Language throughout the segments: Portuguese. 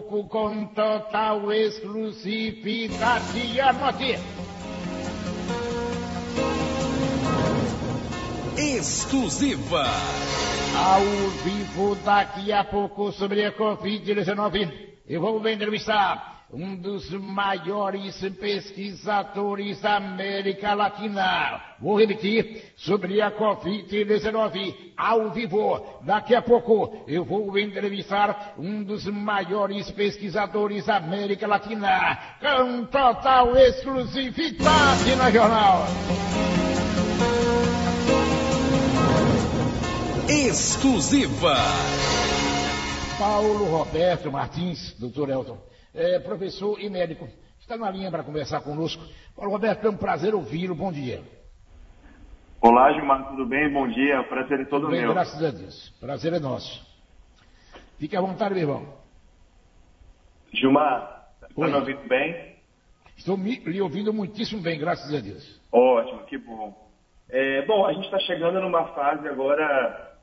pouco com total exclusividade. Anote. Exclusiva. Ao vivo daqui a pouco sobre a Covid-19. Eu vou entrevistar um dos maiores pesquisadores da América Latina. Vou repetir sobre a Covid-19 ao vivo. Daqui a pouco eu vou entrevistar um dos maiores pesquisadores da América Latina com total exclusividade no jornal. Exclusiva. Paulo Roberto Martins, doutor Elton é, professor e médico. Está na linha para conversar conosco. Paulo Roberto, é um prazer ouvi-lo. Bom dia. Olá, Gilmar, tudo bem? Bom dia. Prazer é todo tudo bem, meu. Graças a Deus. Prazer é nosso. Fique à vontade, meu irmão. Gilmar, está me ouvindo bem? Estou me, lhe ouvindo muitíssimo bem, graças a Deus. Ótimo, que bom. É, bom, a gente está chegando numa fase agora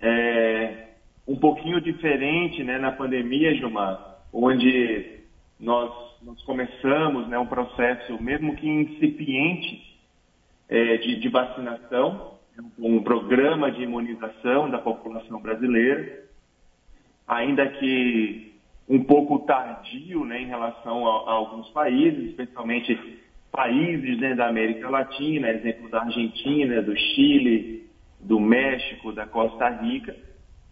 é, um pouquinho diferente né, na pandemia, Gilmar onde nós, nós começamos né, um processo, mesmo que incipiente, é, de, de vacinação, um programa de imunização da população brasileira, ainda que um pouco tardio né, em relação a, a alguns países, especialmente países né, da América Latina, exemplo da Argentina, do Chile, do México, da Costa Rica,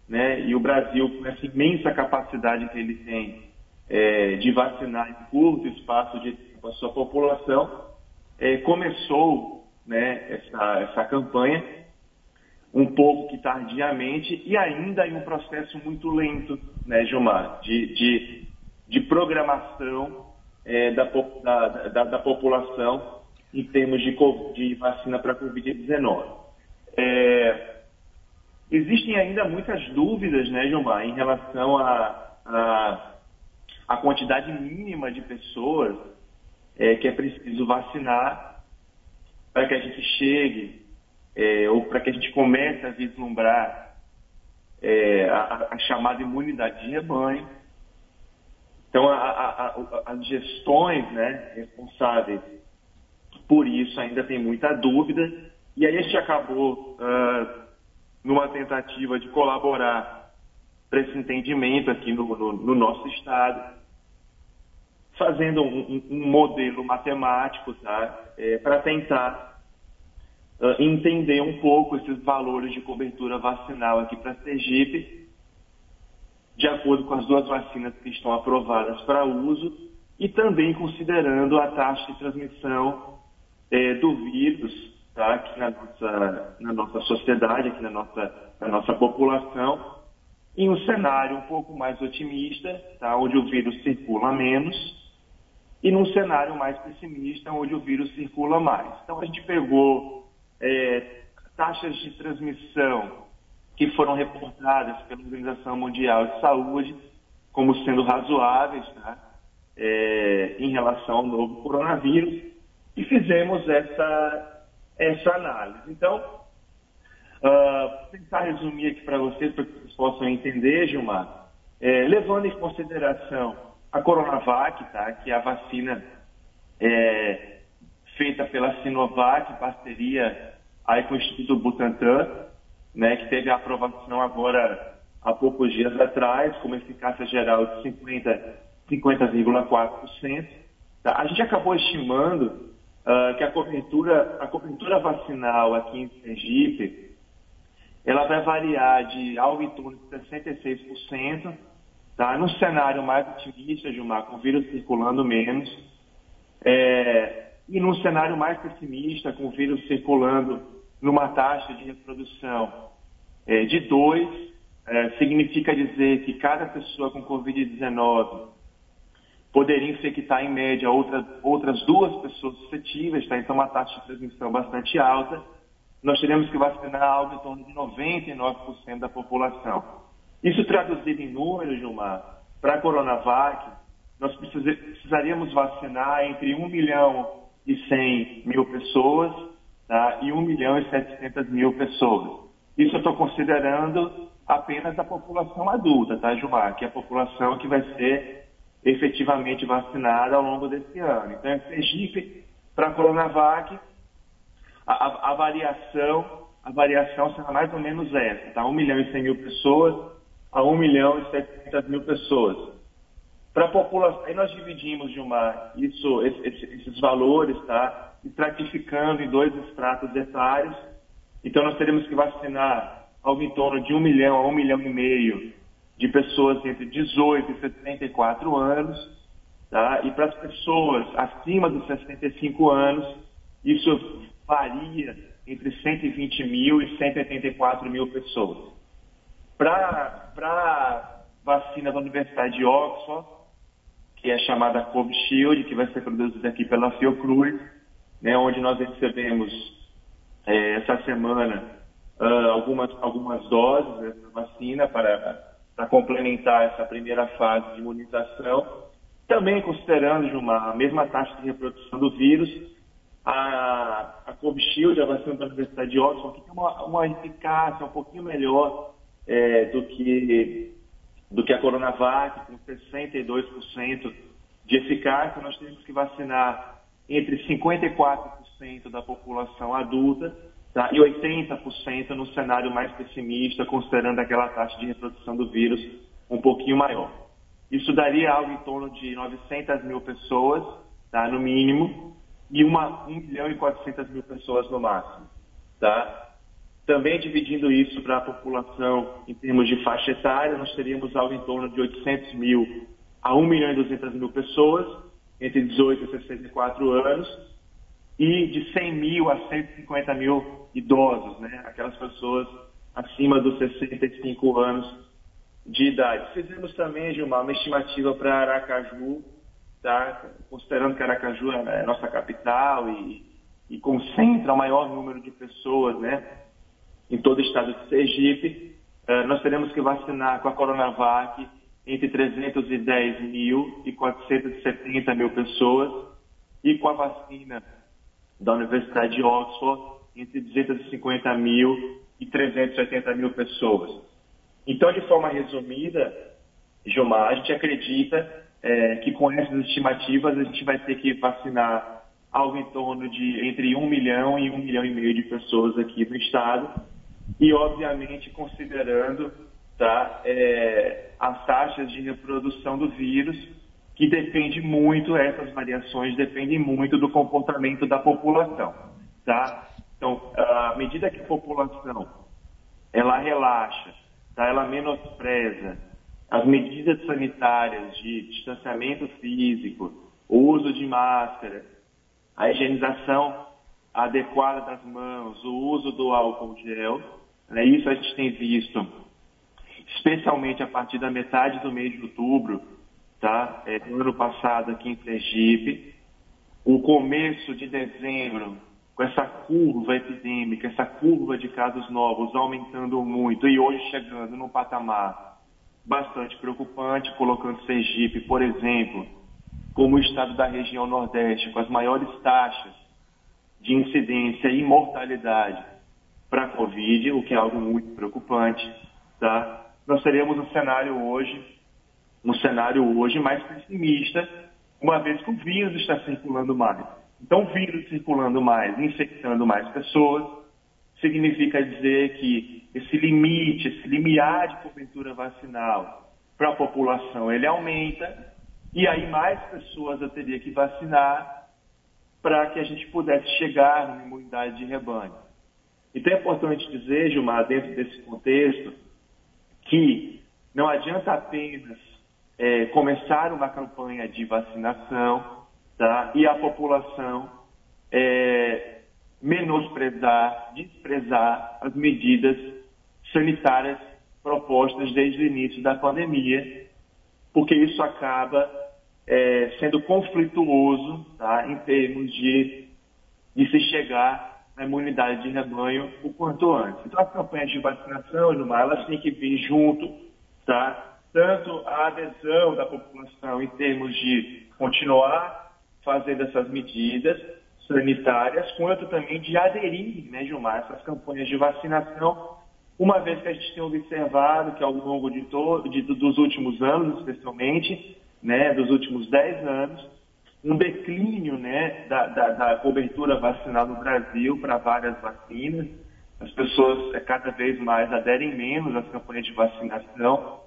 né, e o Brasil, com essa imensa capacidade que ele tem é, de vacinar em curto espaço de tempo a sua população, é, começou né, essa, essa campanha um pouco que tardiamente e ainda em um processo muito lento, né, Gilmar, de, de, de programação é, da, da, da, da, população em termos de, de vacina para a Covid-19. É, existem ainda muitas dúvidas, né, Gilmar, em relação a, a a quantidade mínima de pessoas é, que é preciso vacinar para que a gente chegue é, ou para que a gente comece a vislumbrar é, a, a, chamada imunidade de rebanho. Então, a, a, as gestões né, responsáveis por isso ainda tem muita dúvida. E aí a gente acabou uh, numa tentativa de colaborar para esse entendimento aqui no, no, no nosso estado fazendo um, um modelo matemático tá? É, para tentar uh, entender um pouco esses valores de cobertura vacinal aqui para Sergipe, de acordo com as duas vacinas que estão aprovadas para uso e também considerando a taxa de transmissão é, do vírus tá? aqui na nossa, na nossa sociedade, aqui na nossa, na nossa população, em um cenário um pouco mais otimista, tá? onde o vírus circula menos e num cenário mais pessimista, onde o vírus circula mais. Então, a gente pegou é, taxas de transmissão que foram reportadas pela Organização Mundial de Saúde como sendo razoáveis tá? é, em relação ao novo coronavírus e fizemos essa, essa análise. Então, uh, tentar resumir aqui para vocês, para que vocês possam entender, Gilmar, é, levando em consideração a Coronavac, tá? que é a vacina é, feita pela Sinovac, parceria aí com o Instituto Butantan, né, que teve a aprovação agora há poucos dias atrás, com uma eficácia geral de 50,4%. 50, tá? A gente acabou estimando uh, que a cobertura, a cobertura vacinal aqui em Sergipe, ela vai variar de algo em torno de 66%, Tá? Cenário mais otimista, Gilmar, com o vírus circulando menos, é, e num cenário mais pessimista, com o vírus circulando numa taxa de reprodução é, de 2, é, significa dizer que cada pessoa com Covid-19 poderia infectar, em média, outras, outras duas pessoas suscetíveis, tá? então uma taxa de transmissão bastante alta. Nós teremos que vacinar algo em torno de 99% da população. Isso traduzido em números, Gilmar, para a Coronavac, nós precisaríamos vacinar entre 1 milhão e 100 mil pessoas tá? e 1 milhão e 700 mil pessoas. Isso eu estou considerando apenas a população adulta, tá, Gilmar? Que é a população que vai ser efetivamente vacinada ao longo desse ano. Então, em Sergipe, para a Coronavac, a, a, a, variação, a variação será mais ou menos essa, tá? 1 milhão e 100 mil pessoas a 1 milhão e 700 mil pessoas. Para a população, aí nós dividimos, Gilmar, isso, esse, esses valores, tá? Estratificando em dois estratos etários. Então, nós teremos que vacinar algo em torno de 1 milhão a 1 milhão e meio de pessoas entre 18 e 74 anos. Tá? E para as pessoas acima dos 65 anos, isso varia entre 120 mil e 184 mil pessoas. Para vacina da Universidade de Oxford, que é chamada Covishield, que vai ser produzida aqui pela Fiocruz, né, onde nós recebemos é, essa semana uh, algumas, algumas doses dessa vacina para, para complementar essa primeira fase de imunização. Também considerando, Gilmar, a mesma taxa de reprodução do vírus, a, a Covishield, a vacina da Universidade de Oxford, que tem uma, uma eficácia um pouquinho melhor é, do que do que a Coronavac, com 62% de eficácia, nós temos que vacinar entre 54% da população adulta tá, e 80% no cenário mais pessimista, considerando aquela taxa de reprodução do vírus um pouquinho maior. Isso daria algo em torno de 900 mil pessoas, tá, no mínimo, e uma 1 milhão e 400 mil pessoas no máximo. Tá? Também dividindo isso para a população em termos de faixa etária, nós teríamos algo em torno de 800 mil a 1 milhão e 200 mil pessoas, entre 18 e 64 anos, e de 100 mil a 150 mil idosos, né? aquelas pessoas acima dos 65 anos de idade. Fizemos também, Gilmar, uma estimativa para Aracaju, tá? considerando que Aracaju é nossa capital e, e concentra o maior número de pessoas, né? Em todo o estado de Sergipe. Uh, nós teremos que vacinar com a Coronavac entre 310 mil e 470 mil pessoas e com a vacina da Universidade de Oxford entre 250 mil e 380 mil pessoas. Então, de forma resumida, Gilmar, a gente acredita é, que com essas estimativas a gente vai ter que vacinar algo em torno de entre 1 milhão e 1 milhão e meio de pessoas aqui no estado e, obviamente, considerando tá, é, as taxas de reprodução do vírus, que depende muito, essas variações dependem muito do comportamento da população. Tá? Então, à medida que a população ela relaxa, tá, ela menospreza as medidas sanitárias de distanciamento físico, o uso de máscara, a higienização adequada das mãos, o uso do álcool gel, né? Isso a gente tem visto, especialmente a partir da metade do mês de outubro, tá? É, ano passado aqui em Sergipe, o começo de dezembro, com essa curva epidêmica, essa curva de casos novos aumentando muito e hoje chegando num patamar bastante preocupante, colocando Sergipe, por exemplo, como o estado da região Nordeste, com as maiores taxas de incidência e mortalidade para a Covid, o que é algo muito preocupante, tá? Nós teremos um cenário hoje, um cenário hoje mais pessimista, uma vez que o vírus está circulando mais. Então, o vírus circulando mais, infectando mais pessoas, significa dizer que esse limite, esse limiar de cobertura vacinal para a população, ele aumenta, e aí mais pessoas eu teria que vacinar para que a gente pudesse chegar numa imunidade de rebanho. Então é importante dizer, Gilmar, dentro desse contexto, que não adianta apenas é, começar uma campanha de vacinação tá? e a população é, menosprezar, desprezar as medidas sanitárias propostas desde o início da pandemia, porque isso acaba é, sendo conflituoso tá? em termos de, de se chegar a imunidade de rebanho o quanto antes. Então, as campanhas de vacinação, Gilmar, elas têm que vir junto, tá? Tanto a adesão da população em termos de continuar fazendo essas medidas sanitárias, quanto também de aderir, né, Gilmar, essas campanhas de vacinação, uma vez que a gente tem observado que ao longo de de, dos últimos anos, especialmente, né, dos últimos 10 anos, um declínio né, da, da, da cobertura vacinal no Brasil para várias vacinas. As pessoas é, cada vez mais aderem menos às campanhas de vacinação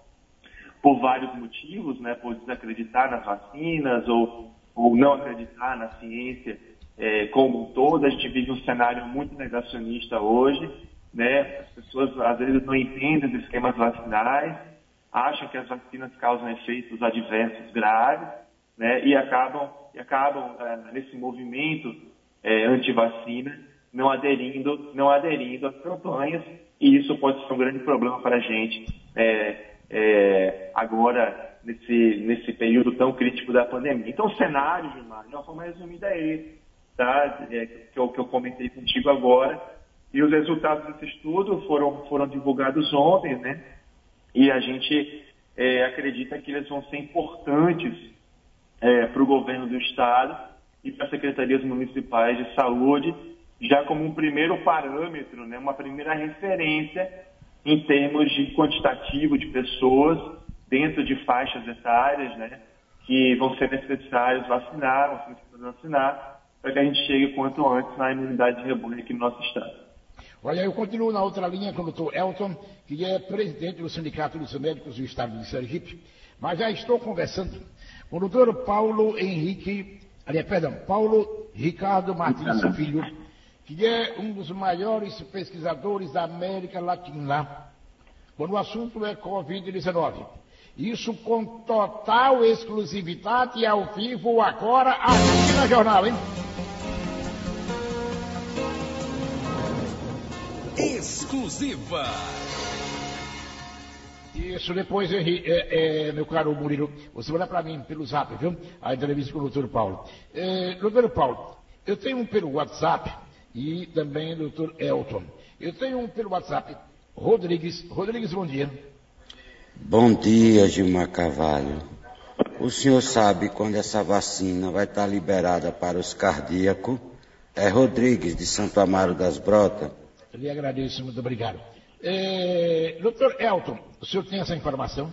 por vários motivos, né, por desacreditar nas vacinas ou, ou não acreditar na ciência é, como um todo. A gente vive um cenário muito negacionista hoje. Né? As pessoas às vezes não entendem os esquemas vacinais, acham que as vacinas causam efeitos adversos graves né? e acabam, e acabam é, nesse movimento é, anti-vacina não aderindo, não aderindo às campanhas e isso pode ser um grande problema para a gente é, é, agora nesse, nesse período tão crítico da pandemia. Então o cenário, Gilmar, de uma forma resumida é esse, tá? É, que, eu, que eu comentei contigo agora. E os resultados desse estudo foram, foram divulgados ontem, né? E a gente é, acredita que eles vão ser importantes é, para o governo do Estado e para as secretarias municipais de saúde, já como um primeiro parâmetro, né, uma primeira referência em termos de quantitativo de pessoas dentro de faixas etárias, né, que vão ser necessários vacinar, vão ser necessários vacinar, para que a gente chegue quanto antes na imunidade de rebanho aqui no nosso estado. Olha, eu continuo na outra linha com o doutor Elton, que é presidente do Sindicato dos Médicos do Estado de Sergipe, mas já estou conversando o doutor Paulo Henrique, aliás, perdão, Paulo Ricardo Martins Filho, que é um dos maiores pesquisadores da América Latina, quando o assunto é Covid-19. Isso com total exclusividade e ao vivo agora aqui na jornal, hein? Exclusiva. Isso, depois, é, é, meu caro Murilo, você olha para mim pelo zap, viu? A entrevista com o doutor Paulo. É, doutor Paulo, eu tenho um pelo WhatsApp e também doutor Elton. Eu tenho um pelo WhatsApp, Rodrigues. Rodrigues, bom dia. Bom dia, Gilmar Carvalho. O senhor sabe quando essa vacina vai estar liberada para os cardíacos? É Rodrigues, de Santo Amaro das Brotas. Eu lhe agradeço, muito obrigado. É, doutor Elton, o senhor tem essa informação?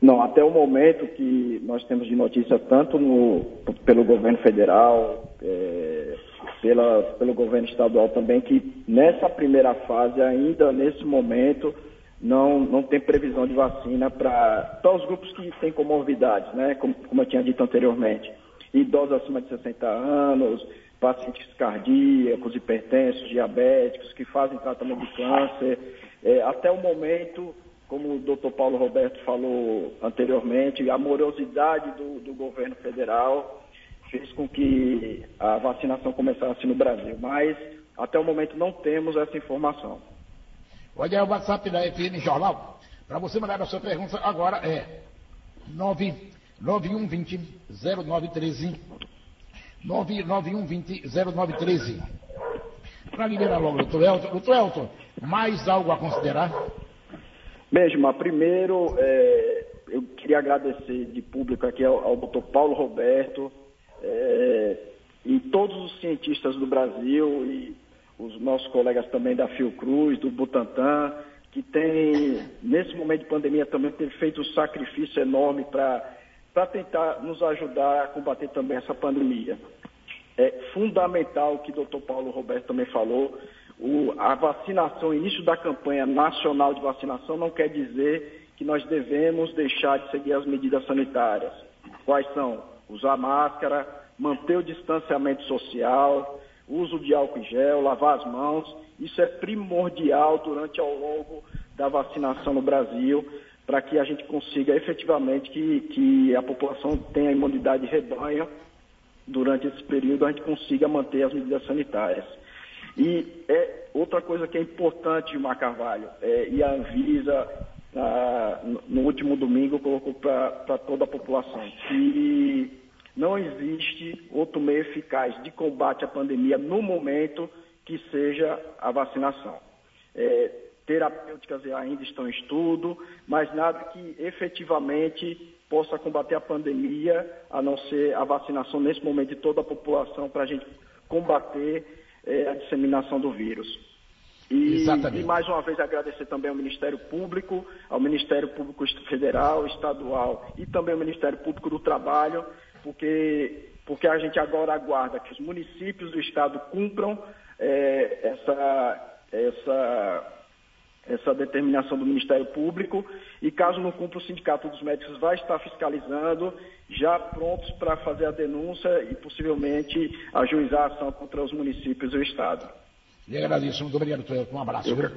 Não, até o momento que nós temos de notícia, tanto no, pelo governo federal, é, pela, pelo governo estadual também, que nessa primeira fase, ainda nesse momento, não, não tem previsão de vacina para os grupos que têm comorbidades, né? Como, como eu tinha dito anteriormente. Idosos acima de 60 anos, pacientes cardíacos, hipertensos, diabéticos, que fazem tratamento de câncer. É, até o momento, como o doutor Paulo Roberto falou anteriormente, a morosidade do, do governo federal fez com que a vacinação começasse no Brasil. Mas, até o momento, não temos essa informação. Olha, o WhatsApp da FM Jornal. Para você mandar a sua pergunta agora é 99120 0913. 99120 0913. Para liberar logo, doutor Elton. Doutor Elton, mais algo a considerar? Mesmo, primeiro, é, eu queria agradecer de público aqui ao, ao doutor Paulo Roberto é, e todos os cientistas do Brasil e os nossos colegas também da Fiocruz, do Butantan, que tem, nesse momento de pandemia, também tem feito um sacrifício enorme para tentar nos ajudar a combater também essa pandemia. É fundamental o que o doutor Paulo Roberto também falou, o, a vacinação, o início da campanha nacional de vacinação não quer dizer que nós devemos deixar de seguir as medidas sanitárias. Quais são? Usar máscara, manter o distanciamento social, uso de álcool em gel, lavar as mãos. Isso é primordial durante ao longo da vacinação no Brasil, para que a gente consiga efetivamente que, que a população tenha imunidade de rebanho durante esse período, a gente consiga manter as medidas sanitárias. E é outra coisa que é importante, Gilmar Carvalho, é, e a Anvisa, no último domingo, colocou para toda a população, que não existe outro meio eficaz de combate à pandemia no momento que seja a vacinação. É, terapêuticas ainda estão em estudo, mas nada que efetivamente possa combater a pandemia, a não ser a vacinação nesse momento de toda a população para a gente combater é, a disseminação do vírus. E, e, mais uma vez agradecer também ao Ministério Público, ao Ministério Público Federal, Estadual e também ao Ministério Público do Trabalho, porque, porque a gente agora aguarda que os municípios do Estado cumpram é, essa, essa, essa determinação do Ministério Público e caso não cumpra o Sindicato dos Médicos vai estar fiscalizando, já prontos para fazer a denúncia e possivelmente ajuizar a ação contra os municípios e o Estado. Lhe agradeço, muito obrigado, doutor. Um abraço. Eu...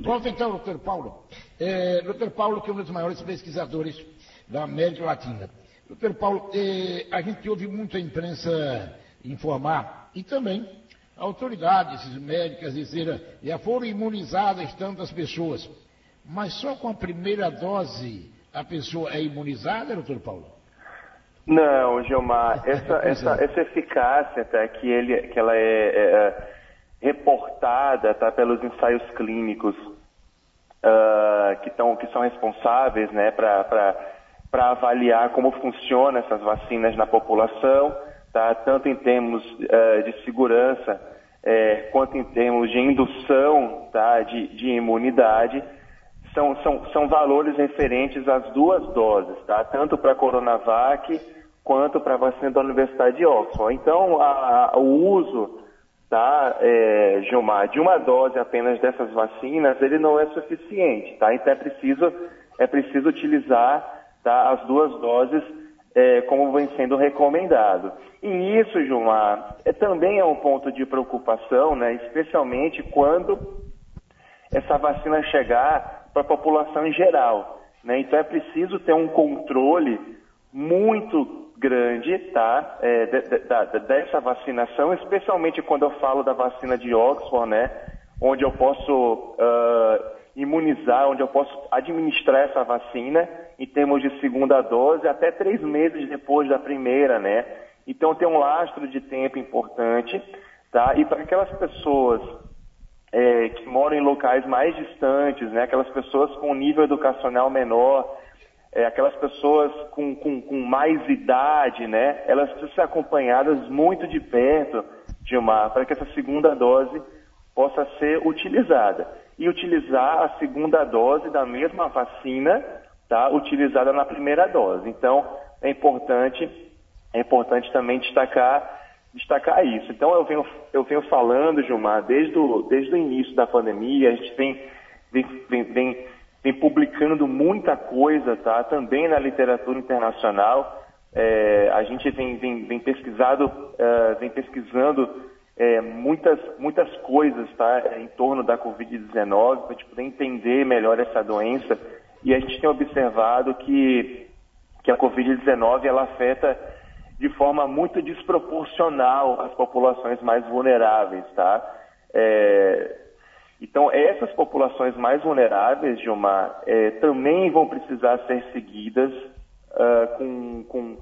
Volta então, doutor Paulo. É, doutor Paulo, que é um dos maiores pesquisadores da América Latina. Doutor Paulo, é, a gente ouve muito a imprensa informar, e também autoridades médicas dizer, já foram imunizadas tantas pessoas. Mas só com a primeira dose a pessoa é imunizada, doutor Paulo? Não, Gilmar, essa, essa, essa eficácia tá, que, ele, que ela é, é, é reportada tá, pelos ensaios clínicos uh, que, tão, que são responsáveis né, para avaliar como funcionam essas vacinas na população, tá, tanto em termos uh, de segurança é, quanto em termos de indução tá, de, de imunidade, são, são, são valores referentes às duas doses, tá, tanto para a Coronavac quanto para a vacina da Universidade de Oxford. Então, a, a, o uso tá, é, Gilmar, de uma dose apenas dessas vacinas, ele não é suficiente, tá? Então é preciso, é preciso utilizar tá, as duas doses é, como vem sendo recomendado. E isso, Gilmar, é, também é um ponto de preocupação, né, especialmente quando essa vacina chegar para a população em geral. Né? Então é preciso ter um controle muito grande tá, é, de, de, dessa vacinação, especialmente quando eu falo da vacina de Oxford, né, onde eu posso uh, imunizar, onde eu posso administrar essa vacina em termos de segunda dose até três meses depois da primeira, né? Então tem um lastro de tempo importante, tá? E para aquelas pessoas é, que moram em locais mais distantes, né? Aquelas pessoas com nível educacional menor, é, aquelas pessoas com, com, com, mais idade, né? Elas precisam ser acompanhadas muito de perto, Gilmar, para que essa segunda dose possa ser utilizada. E utilizar a segunda dose da mesma vacina, tá? Utilizada na primeira dose. Então, é importante, é importante também destacar destacar isso. Então eu venho, eu venho falando, Gilmar, desde o, desde o início da pandemia, a gente vem, vem, vem, vem publicando muita coisa, tá? Também na literatura internacional. É, a gente vem, vem, vem pesquisado, uh, vem pesquisando é, muitas, muitas coisas, tá? Em torno da Covid-19, para a gente poder entender melhor essa doença. E a gente tem observado que, que a Covid-19 ela afeta de forma muito desproporcional as populações mais vulneráveis, tá? É, então, essas populações mais vulneráveis, Gilmar, é, também vão precisar ser seguidas uh, com, com,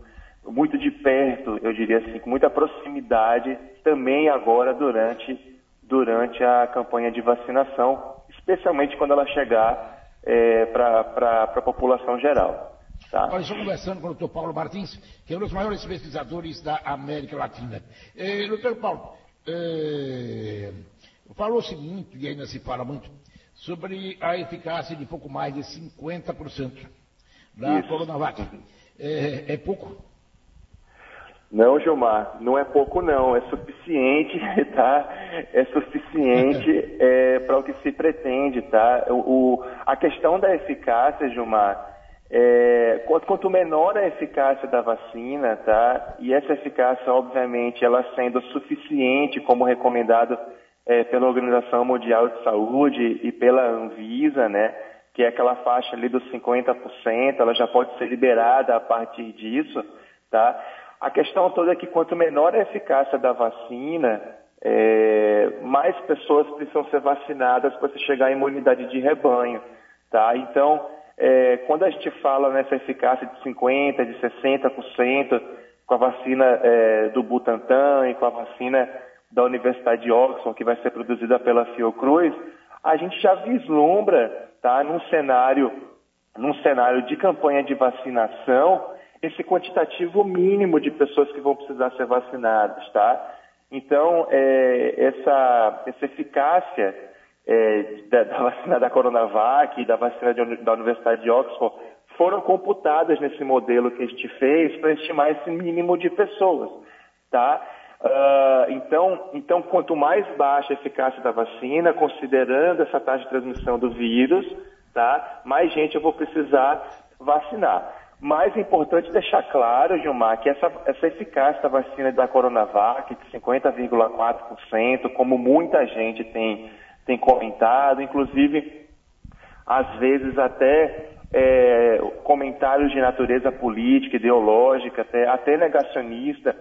muito de perto, eu diria assim, com muita proximidade, também agora durante, durante a campanha de vacinação, especialmente quando ela chegar é, para a população geral. Tá? Nós estamos conversando com o Dr. Paulo Martins, que é um dos maiores pesquisadores da América Latina. Eh, doutor Paulo, eh, Falou-se muito, e ainda se fala muito, sobre a eficácia de pouco mais de 50% da Isso. Coronavac. É, é pouco? Não, Gilmar, não é pouco não, é suficiente, tá? É suficiente é, para o que se pretende, tá? O, o, a questão da eficácia, Gilmar, é, quanto menor a eficácia da vacina, tá? E essa eficácia, obviamente, ela sendo suficiente, como recomendado é, pela Organização Mundial de Saúde e pela Anvisa, né, que é aquela faixa ali dos 50%, ela já pode ser liberada a partir disso, tá? A questão toda é que quanto menor a eficácia da vacina, é, mais pessoas precisam ser vacinadas para se chegar à imunidade de rebanho, tá? Então, é, quando a gente fala nessa eficácia de 50%, de 60%, com a vacina é, do Butantan e com a vacina da Universidade de Oxford, que vai ser produzida pela Fiocruz, a gente já vislumbra, tá, num cenário, num cenário de campanha de vacinação, esse quantitativo mínimo de pessoas que vão precisar ser vacinadas, tá? Então, é, essa, essa eficácia é, da, da, vacina da Coronavac e da vacina de, da Universidade de Oxford foram computadas nesse modelo que a gente fez para estimar esse mínimo de pessoas, tá? Uh, então, então, quanto mais baixa a eficácia da vacina, considerando essa taxa de transmissão do vírus, tá? Mais gente eu vou precisar vacinar. Mais importante deixar claro, Gilmar, que essa, essa eficácia da vacina da Coronavac, de 50,4%, como muita gente tem, tem comentado, inclusive, às vezes até é, comentários de natureza política, ideológica, até, até negacionista,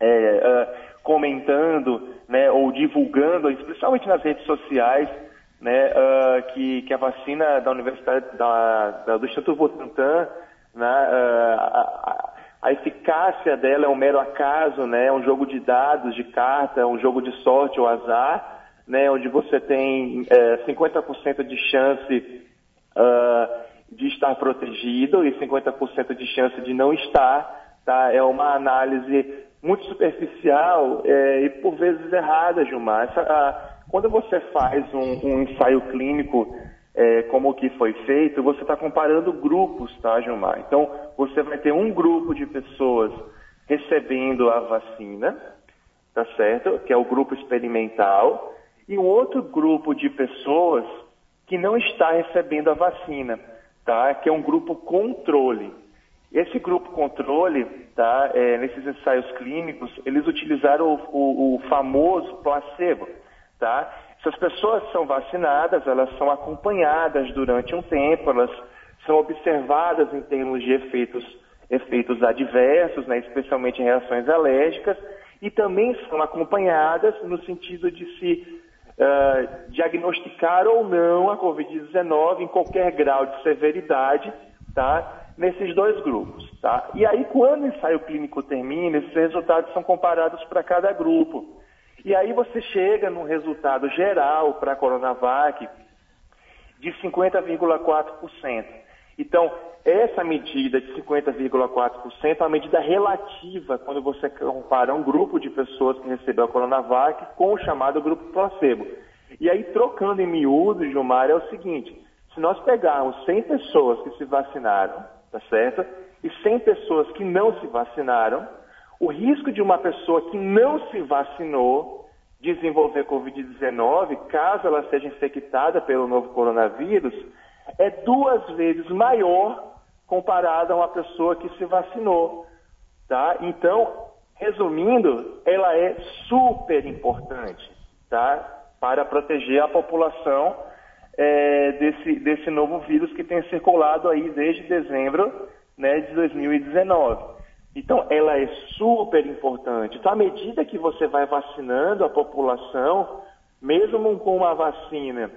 é, é, comentando né, ou divulgando, especialmente nas redes sociais, né, uh, que, que a vacina da Universidade da, da, do Instituto Butantan, né, uh, a, eficácia dela é um mero acaso, né, é um jogo de dados, de carta, é um jogo de sorte ou azar, né, onde você tem é, 50% de chance uh, de estar protegido e 50% de chance de não estar, tá? É uma análise muito superficial é, e por vezes errada, Gilmar. Essa, a, quando você faz um, um ensaio clínico é, como o que foi feito, você está comparando grupos, tá, Gilmar? Então, você vai ter um grupo de pessoas recebendo a vacina, tá certo? Que é o grupo experimental, e um outro grupo de pessoas que não está recebendo a vacina, tá? Que é um grupo controle. Esse grupo controle, tá? É, nesses ensaios clínicos, eles utilizaram o, o, o famoso placebo tá? Essas pessoas são vacinadas, elas são acompanhadas durante um tempo, elas são observadas em termos de efeitos, efeitos adversos, né, especialmente em reações alérgicas, e também são acompanhadas no sentido de se uh, diagnosticar ou não a Covid-19 em qualquer grau de severidade, tá? Nesses dois grupos, tá? E aí, quando o ensaio clínico termina, esses resultados são comparados para cada grupo. E aí você chega num resultado geral para a Coronavac de 50,4%. Então, essa medida de 50,4% é uma medida relativa quando você compara um grupo de pessoas que recebeu a Coronavac com o chamado grupo placebo. E aí, trocando em miúdo, Gilmar, é o seguinte: se nós pegarmos 100 pessoas que se vacinaram, tá certo? E 100 pessoas que não se vacinaram, o risco de uma pessoa que não se vacinou desenvolver Covid-19, caso ela seja infectada pelo novo coronavírus, é duas vezes maior comparada a uma pessoa que se vacinou. Tá? Então, resumindo, ela é super importante tá? para proteger a população é, desse, desse novo vírus que tem circulado aí desde dezembro né, de 2019. Então, ela é super importante. Então, à medida que você vai vacinando a população, mesmo com uma vacina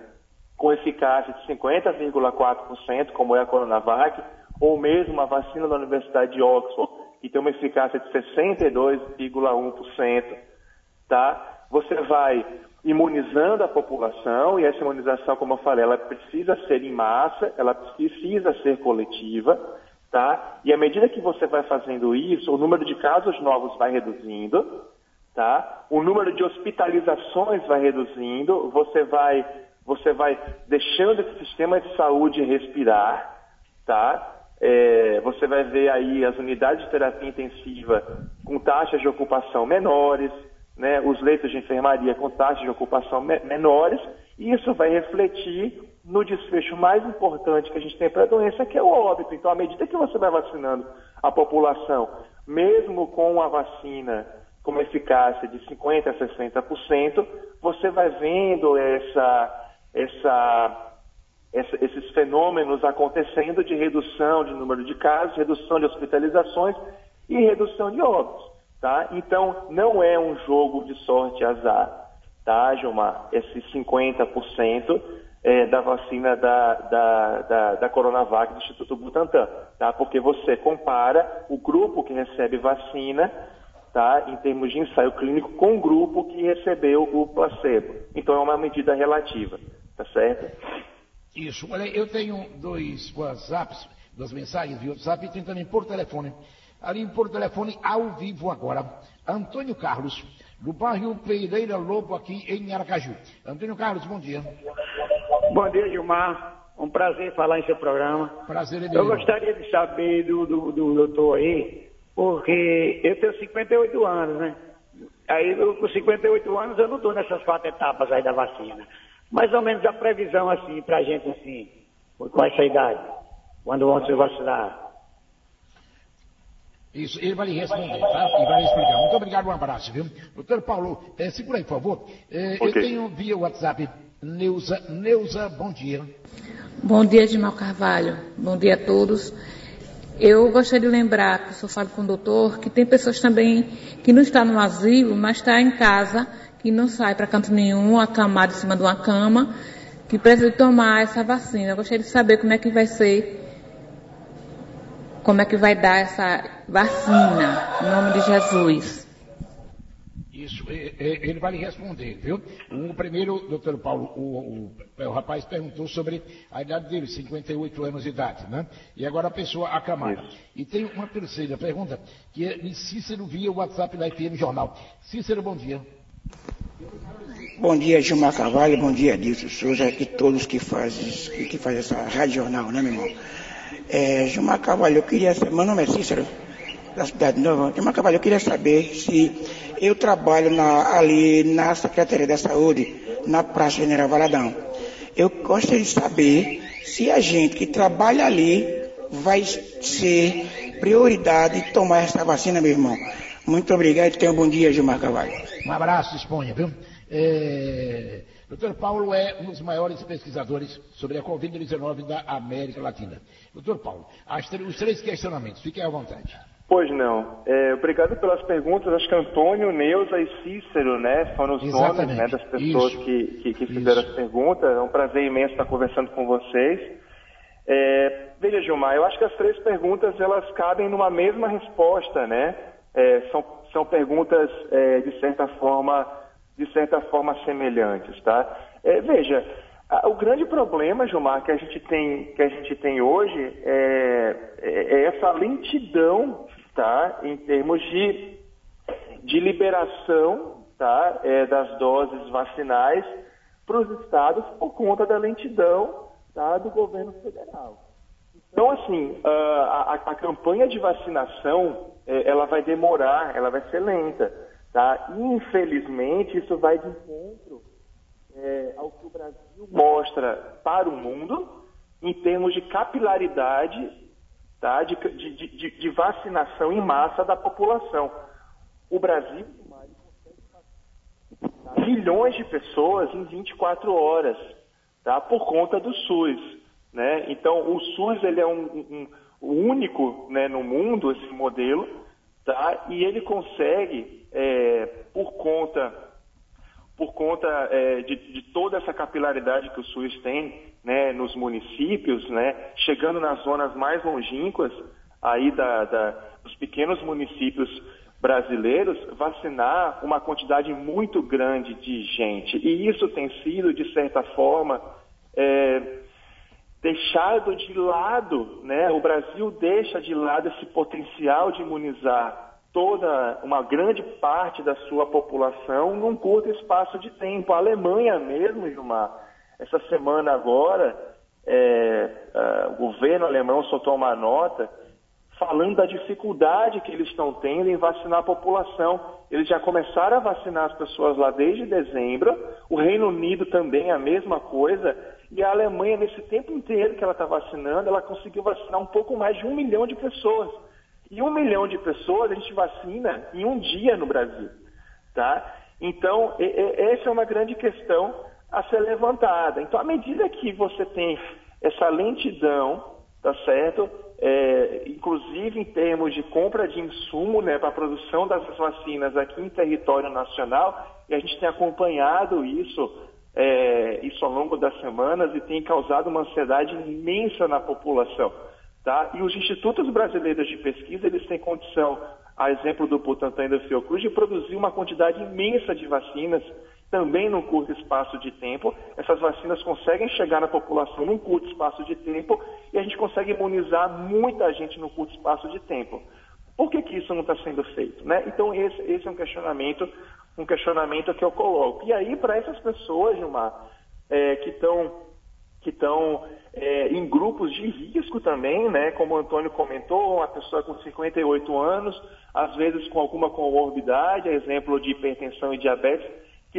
com eficácia de 50,4%, como é a Coronavac, ou mesmo uma vacina da Universidade de Oxford, que tem uma eficácia de 62,1%, tá? Você vai imunizando a população, e essa imunização, como eu falei, ela precisa ser em massa, ela precisa ser coletiva, tá? E à medida que você vai fazendo isso, o número de casos novos vai reduzindo, tá? O número de hospitalizações vai reduzindo, você vai, você vai deixando esse sistema de saúde respirar, tá? É, você vai ver aí as unidades de terapia intensiva com taxas de ocupação menores, né? Os leitos de enfermaria com taxas de ocupação me menores, e isso vai refletir no desfecho mais importante que a gente tem para a doença, que é o óbito. Então, à medida que você vai vacinando a população, mesmo com a vacina com uma eficácia de 50% a 60%, você vai vendo essa, essa, essa, esses fenômenos acontecendo de redução de número de casos, redução de hospitalizações e redução de óbitos. Tá? Então, não é um jogo de sorte azar, tá, Gilmar? Esses 50% é, da vacina da, da, da, da, Coronavac do Instituto Butantan, tá? Porque você compara o grupo que recebe vacina, tá? Em termos de ensaio clínico, com o grupo que recebeu o placebo. Então é uma medida relativa, tá certo? Isso. Olha, eu tenho dois WhatsApps, duas mensagens via WhatsApp, e também por telefone. ali por telefone ao vivo agora. Antônio Carlos, do bairro Pereira Lobo, aqui em Aracaju. Antônio Carlos, bom dia. Bom dia, Gilmar. Um prazer falar em seu programa. Prazer é Eu gostaria de saber do, do, do doutor aí, porque eu tenho 58 anos, né? Aí, eu, com 58 anos, eu não estou nessas quatro etapas aí da vacina. Mais ou menos a previsão, assim, pra gente, assim, com essa idade, quando vão se vacinar. Isso, ele vai lhe responder, tá? E vai lhe explicar. Muito obrigado, um abraço, viu? Doutor Paulo, é, segura aí, por favor. É, Eu Ok. tenho via WhatsApp, Neuza, Neuza, bom dia. Bom dia, Gilmar Carvalho. Bom dia a todos. Eu gostaria de lembrar, que eu só falo com o doutor, que tem pessoas também que não estão no asilo, mas está em casa, que não sai para canto nenhum, acamado em cima de uma cama, que precisa tomar essa vacina. Eu gostaria de saber como é que vai ser, como é que vai dar essa vacina, em nome de Jesus. Isso, ele vai lhe responder, viu? O primeiro, doutor Paulo, o, o, o rapaz perguntou sobre a idade dele, 58 anos de idade, né? E agora a pessoa acamada. E tem uma terceira pergunta, que é de Cícero via WhatsApp da FM Jornal. Cícero, bom dia. Bom dia, Gilmar Carvalho, bom dia, Dilson Souza e todos que fazem que, que fazem essa rádio jornal, né, meu irmão? É, Gilmar Carvalho, eu queria meu nome é Cícero, da Cidade Nova. Gilmar Carvalho, eu queria saber se eu trabalho na- ali na Secretaria da Saúde, na Praça General Valadão. Eu gostaria de saber se a gente que trabalha ali vai ser prioridade tomar essa vacina, meu irmão. Muito obrigado e tenha um bom dia, Gilmar Carvalho. Um abraço, Espanha, viu? É, Doutor Paulo é um dos maiores pesquisadores sobre a Covid-19 da América Latina. Doutor Paulo, os três questionamentos, fiquem à vontade. Pois não. É, obrigado pelas perguntas. Acho que Antônio, Neuza e Cícero, né, foram os Exatamente. nomes né, das pessoas Isso. que, que, que fizeram Isso. as perguntas. É um prazer imenso estar conversando com vocês. É, veja, Gilmar, eu acho que as três perguntas elas cabem numa mesma resposta, né? É, são, são perguntas é, de certa forma de certa forma semelhantes, tá? É, veja, a- o grande problema, Gilmar, que a gente tem que a gente tem hoje é, é- é essa lentidão, tá? Em termos de de liberação, tá? É, das doses vacinais para os estados por conta da lentidão tá, do governo federal. Então, assim, ah, a, a campanha de vacinação, eh, ela vai demorar, ela vai ser lenta, tá? Infelizmente, isso vai de encontro eh, ao que o Brasil mostra para o mundo em termos de capilaridade, tá? De, de- de- de- vacinação em massa da população. O Brasil milhões de pessoas em 24 horas, tá? Por conta do SUS, né? Então o SUS ele é um, um- o único, né, no mundo esse modelo, tá? E ele consegue é, por conta por conta é, de, de toda essa capilaridade que o SUS tem né, nos municípios, né, chegando nas zonas mais longínquas aí da, da- dos pequenos municípios brasileiros, vacinar uma quantidade muito grande de gente. E isso tem sido, de certa forma, é, deixado de lado, né? O Brasil deixa de lado esse potencial de imunizar toda uma grande parte da sua população num curto espaço de tempo. A Alemanha mesmo, Gilmar, essa semana agora, é, ah, o governo alemão soltou uma nota falando da dificuldade que eles estão tendo em vacinar a população. Eles já começaram a vacinar as pessoas lá desde dezembro, o Reino Unido também a mesma coisa, e a Alemanha, nesse tempo inteiro que ela está vacinando, ela conseguiu vacinar um pouco mais de um milhão de pessoas. E um milhão de pessoas a gente vacina em um dia no Brasil. Tá? Então, essa é uma grande questão a ser levantada. Então, à medida que você tem essa lentidão, tá certo? É, inclusive em termos de compra de insumo né, para a produção dessas vacinas aqui em território nacional, e a gente tem acompanhado isso, é, isso ao longo das semanas e tem causado uma ansiedade imensa na população. Tá? E os institutos brasileiros de pesquisa, eles têm condição, a exemplo do Butantan e da Fiocruz, de produzir uma quantidade imensa de vacinas, também num curto espaço de tempo. Essas vacinas conseguem chegar na população num curto espaço de tempo e a gente consegue imunizar muita gente num curto espaço de tempo. Por que, que isso não está sendo feito? Né? Então, esse, esse, é um questionamento, um questionamento que eu coloco. E aí, para essas pessoas, Gilmar, é, que estão que estão é, em grupos de risco também, né? Como o Antônio comentou, uma pessoa com 58 anos, às vezes com alguma comorbidade, exemplo de hipertensão e diabetes,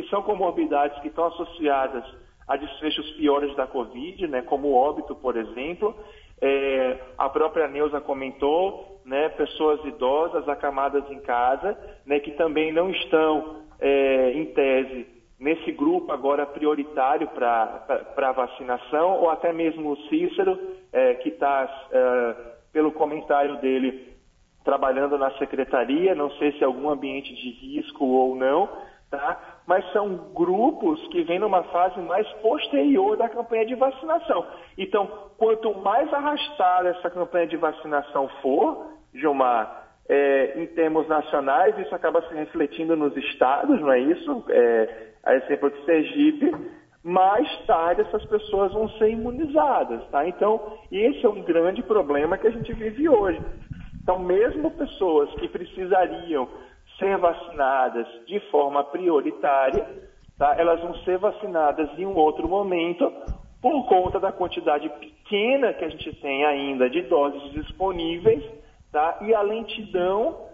que são comorbidades que estão associadas a desfechos piores da Covid, né? Como óbito, por exemplo. É, a própria Neuza comentou, né? Pessoas idosas acamadas em casa, né? Que também não estão, é, em tese, nesse grupo agora prioritário para vacinação, ou até mesmo o Cícero, é, que está, é, pelo comentário dele, trabalhando na secretaria, não sei se é algum ambiente de risco ou não, tá? Mas são grupos que vêm numa fase mais posterior da campanha de vacinação. Então, quanto mais arrastada essa campanha de vacinação for, Gilmar, é, em termos nacionais, isso acaba se refletindo nos estados, não é isso? É, a exemplo de Sergipe, mais tarde essas pessoas vão ser imunizadas, tá? Então, esse é um grande problema que a gente vive hoje. Então, mesmo pessoas que precisariam ser vacinadas de forma prioritária, tá? Elas vão ser vacinadas em um outro momento por conta da quantidade pequena que a gente tem ainda de doses disponíveis, tá? E a lentidão,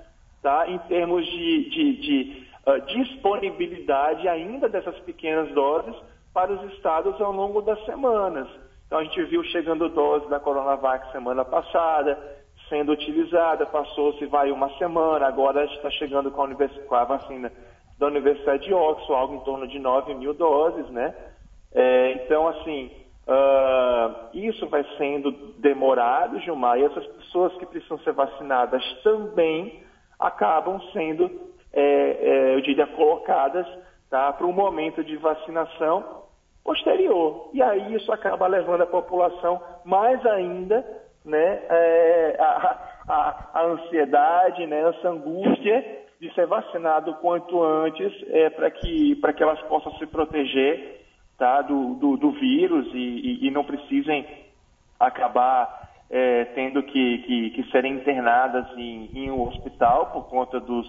tá? Em termos de, de, de uh, disponibilidade ainda dessas pequenas doses para os estados ao longo das semanas. Então a gente viu chegando dose da Coronavac semana passada, sendo utilizada, passou-se vai uma semana, agora está chegando com a, com a, vacina da Universidade de Oxford, algo em torno de 9 mil doses, né? É, então, assim, uh, isso vai sendo demorado, Gilmar, e essas pessoas que precisam ser vacinadas também acabam sendo é, é, eu diria, colocadas tá, para um momento de vacinação posterior. E aí isso acaba levando a população mais ainda né, é, a, a, a, ansiedade, né, essa angústia de ser vacinado o quanto antes é, para que, que elas possam se proteger tá, do, do, do vírus e, e, e, não precisem acabar é, tendo que, que, que, serem internadas em, em um hospital por conta dos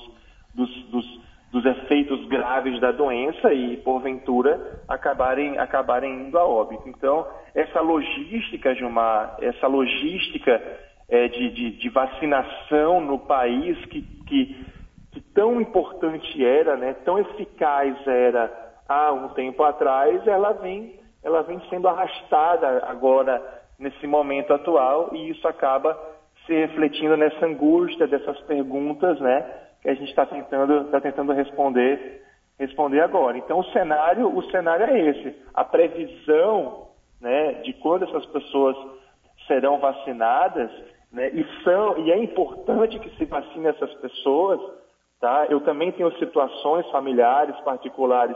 dos, dos, dos efeitos graves da doença e, porventura, acabarem, acabarem indo a óbito. Então, essa logística, Gilmar, essa logística é, de, de, de, vacinação no país que, que, que, tão importante era, né, tão eficaz era há um tempo atrás, ela vem, ela vem sendo arrastada agora nesse momento atual e isso acaba se refletindo nessa angústia dessas perguntas, né? Que a gente está tentando, tá tentando responder, responder agora. Então o cenário, o cenário é esse. A previsão né, de quando essas pessoas serão vacinadas, né, e, são, e é importante que se vacine essas pessoas, tá? Eu também tenho situações familiares particulares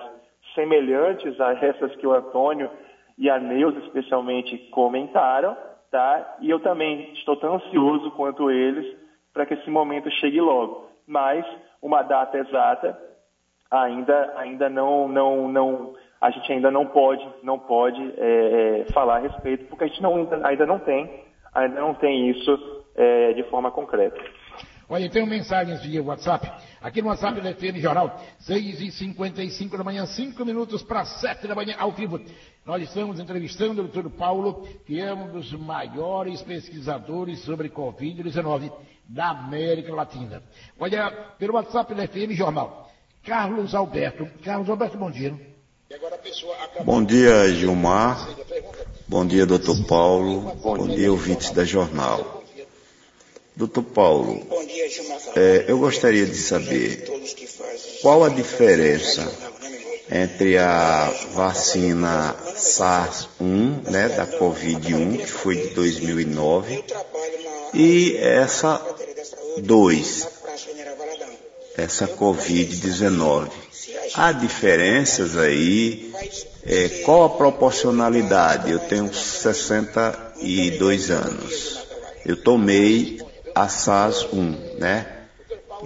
semelhantes a essas que o Antônio e a Neuza especialmente comentaram, tá? E eu também estou tão ansioso quanto eles para que esse momento chegue logo mas uma data exata ainda, ainda não, não, não, a gente ainda não pode, não pode é, é, falar a respeito, porque a gente não, ainda não tem, ainda não tem isso é, de forma concreta. Olha, tem uma mensagem via WhatsApp. Aqui no WhatsApp da FM Jornal, 6h55 da manhã, 5 minutos para 7 da manhã, ao vivo. Nós estamos entrevistando o doutor Paulo, que é um dos maiores pesquisadores sobre Covid-19 da América Latina. Olha, pelo WhatsApp da FM Jornal, Carlos Alberto. Carlos Alberto, bom dia. Bom dia, Gilmar. Bom dia, doutor Paulo. Bom dia, ouvintes da Jornal. Doutor Paulo, é, eu gostaria de saber qual a diferença entre a vacina SARS-1, né, da Covid-1, que foi de 2009, e essa 2, essa Covid-19. Há diferenças aí, é, qual a proporcionalidade? Eu tenho 62 anos. Eu tomei a SARS-1, né,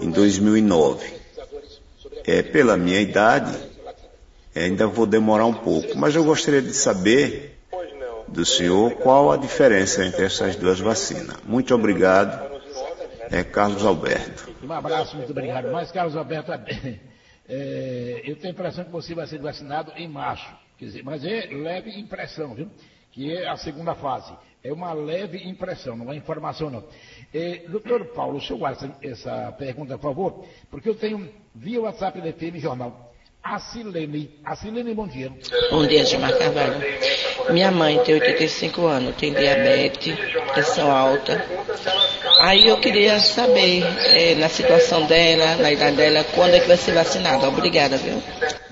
em 2009. É, pela minha idade, ainda vou demorar um pouco, mas eu gostaria de saber do senhor qual a diferença entre essas duas vacinas. Muito obrigado. É Carlos Alberto. Um abraço, muito obrigado. Mas, Carlos Alberto, é, eu tenho a impressão que você vai ser vacinado em março. Quer dizer, mas é leve impressão, viu? Que é a segunda fase. É uma leve impressão, não é informação não. É, doutor Paulo, o senhor guarda essa pergunta, por favor? Porque eu tenho via WhatsApp da FM Jornal. A Silene. A Silene, bom dia. Bom dia, Gilmar Carvalho. Minha mãe tem 85 anos, tem diabetes, pressão alta. Aí eu queria saber, é, na situação dela, na idade dela, quando é que vai ser vacinada. Obrigada, viu?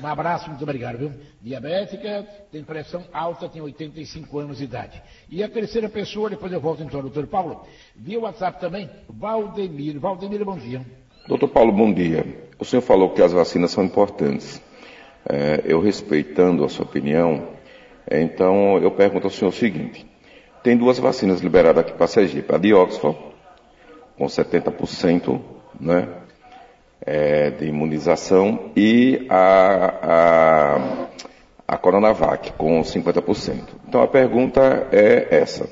Um abraço, muito obrigado, viu? Diabética, tem pressão alta, tem 85 anos de idade. E a terceira pessoa, depois eu volto então, doutor Paulo, via WhatsApp também, Valdemir. Valdemir, bom dia. Doutor Paulo, bom dia. O senhor falou que as vacinas são importantes. É, eu respeitando a sua opinião, é, então eu pergunto ao senhor o seguinte: tem duas vacinas liberadas aqui para Sergipe, a de Oxford, com 70% né, é, de imunização, e a, a, a Coronavac, com 50%. Então a pergunta é essa: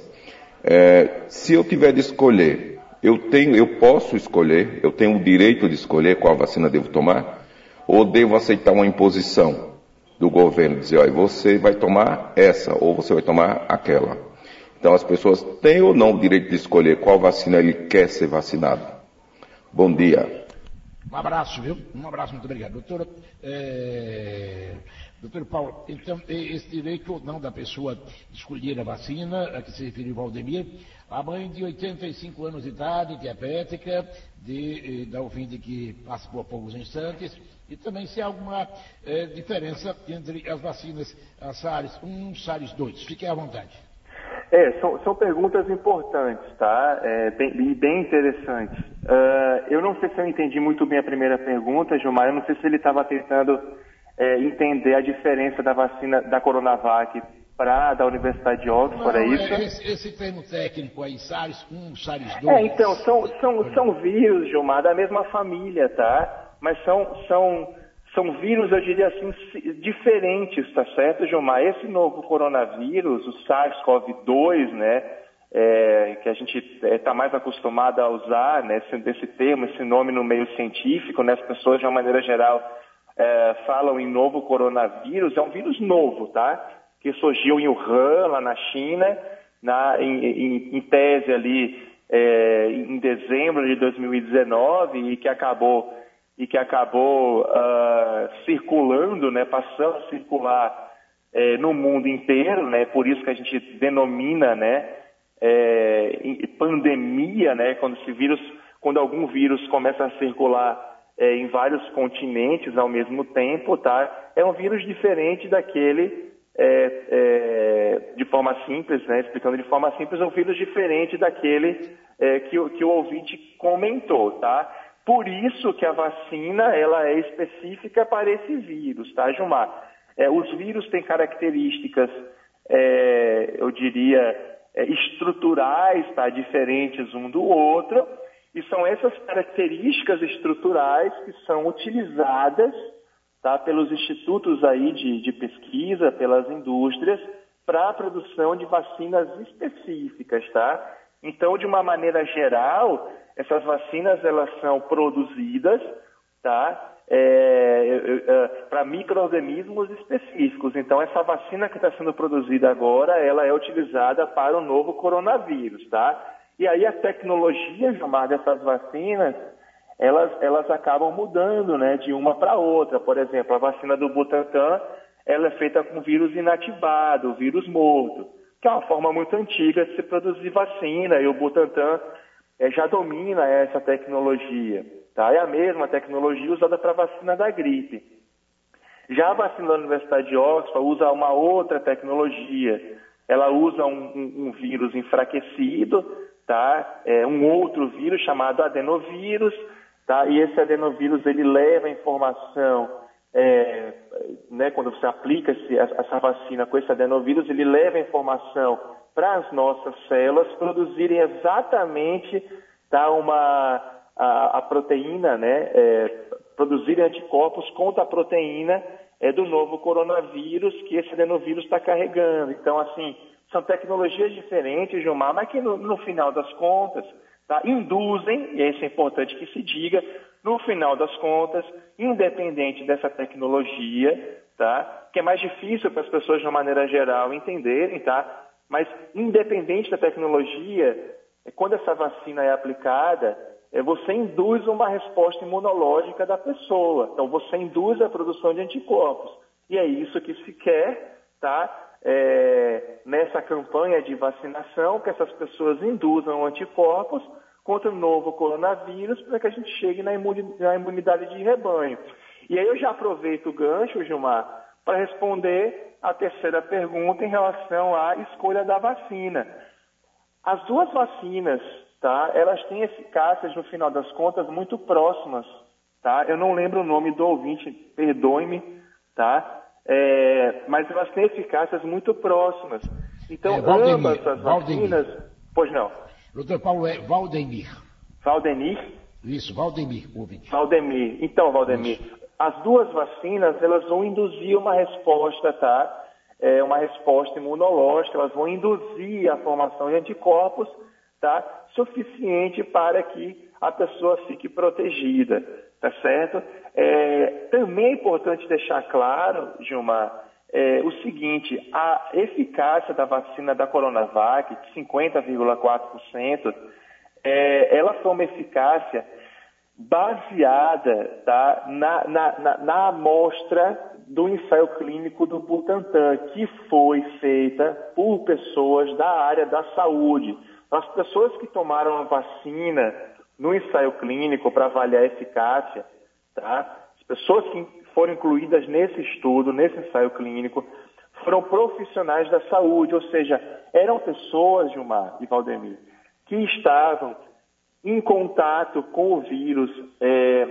é, se eu tiver de escolher eu tenho, eu posso escolher, eu tenho o direito de escolher qual vacina devo tomar, ou devo aceitar uma imposição do governo, dizer, olha, você vai tomar essa, ou você vai tomar aquela. Então as pessoas têm ou não o direito de escolher qual vacina ele quer ser vacinado. Bom dia. Um abraço, viu? Um abraço, muito obrigado. Doutora, é... doutor Paulo, então, esse direito ou não da pessoa escolher a vacina, a que se referiu Valdemir, a mãe de 85 anos de idade, diabética, de, eh, da ouvinte que participou há poucos instantes, e também se há alguma eh, diferença entre as vacinas, a SARS 1 e SARS 2. Fique à vontade. É, são, são perguntas importantes, tá? É, bem, bem interessantes. Uh, eu não sei se eu entendi muito bem a primeira pergunta, Gilmar. Eu não sei se ele estava tentando é, entender a diferença da vacina da Coronavac para da Universidade de Oxford, Não, é isso? Esse, esse, termo técnico aí, SARS-1, SARS-2. É, então, são, são, são vírus, Gilmar, da mesma família, tá? Mas são, são, são vírus, eu diria assim, diferentes, tá certo, Gilmar? Esse novo coronavírus, o SARS-CoV-2, né? É, que a gente está é, mais acostumado a usar, né, esse, esse, termo, esse nome no meio científico, né, as pessoas de uma maneira geral é, falam em novo coronavírus, é um vírus novo, tá? que surgiu em Wuhan, lá na China, na, em, em, em, tese ali é, em dezembro de 2019 e que acabou e que acabou uh, circulando, né, passando a circular é, no mundo inteiro, né, por isso que a gente denomina, né, é, pandemia, né, quando esse vírus, quando algum vírus começa a circular é, em vários continentes ao mesmo tempo, tá? É um vírus diferente daquele é, é, de forma simples, né, explicando de forma simples, um vírus diferente daquele é, que, que, o ouvinte comentou, tá? Por isso que a vacina ela é específica para esse vírus, tá, Gilmar? É, os vírus têm características, é, eu diria, é, estruturais, tá, diferentes um do outro, e são essas características estruturais que são utilizadas tá, pelos institutos aí de, de pesquisa, pelas indústrias, para a produção de vacinas específicas, tá? Então, de uma maneira geral, essas vacinas elas são produzidas, tá? É, é, para micro-organismos específicos. Então, essa vacina que está sendo produzida agora, ela é utilizada para o novo coronavírus, tá? E aí a tecnologia, Gilmar, dessas vacinas elas, elas acabam mudando né, de uma para outra. Por exemplo, a vacina do Butantan ela é feita com vírus inativado, vírus morto, que é uma forma muito antiga de se produzir vacina, e o Butantan é, já domina essa tecnologia. Tá? É a mesma tecnologia usada para a vacina da gripe. Já a vacina da Universidade de Oxford usa uma outra tecnologia. Ela usa um, um, um vírus enfraquecido, tá? É um outro vírus chamado adenovírus, Tá? E esse adenovírus ele leva informação, é, né, quando você aplica essa vacina com esse adenovírus, ele leva informação para as nossas células produzirem exatamente tá, uma, a, a proteína, né, é, produzirem anticorpos contra a proteína é, do novo coronavírus que esse adenovírus está carregando. Então, assim, são tecnologias diferentes, Gilmar, mas que no, no final das contas tá? induzem, e isso é importante que se diga, no final das contas, independente dessa tecnologia, tá? que é mais difícil para as pessoas de uma maneira geral entenderem, tá? mas independente da tecnologia, quando essa vacina é aplicada, é, você induz uma resposta imunológica da pessoa. Então, você induz a produção de anticorpos. E é isso que se quer, tá? É, nessa campanha de vacinação, que essas pessoas induzam anticorpos contra o novo coronavírus para que a gente chegue na imunidade de rebanho. E aí eu já aproveito o gancho, Gilmar, para responder a terceira pergunta em relação à escolha da vacina. As duas vacinas, tá, elas têm eficácias, no final das contas, muito próximas, tá? Eu não lembro o nome do ouvinte, perdoe-me, tá? É, mas elas têm eficácias muito próximas. Então, é, Valdemir, ambas as vacinas... Valdemir. Pois não. Doutor Paulo, é Valdemir. Valdemir? Isso, Valdemir, ouvinte. Valdemir. Então, Valdemir, Isso. as duas vacinas, elas vão induzir uma resposta, tá? É, uma resposta imunológica, elas vão induzir a formação de anticorpos, tá? Suficiente para que a pessoa fique protegida, tá certo? É, também é importante deixar claro, Gilmar, é, o seguinte, a eficácia da vacina da Coronavac, 50,4%, é, ela foi uma eficácia baseada tá, na, na, na, na amostra do ensaio clínico do Butantan, que foi feita por pessoas da área da saúde. As pessoas que tomaram a vacina no ensaio clínico para avaliar a eficácia, tá? as pessoas que foram incluídas nesse estudo, nesse ensaio clínico, foram profissionais da saúde, ou seja, eram pessoas, Gilmar e Valdemir, que estavam em contato com o vírus, é,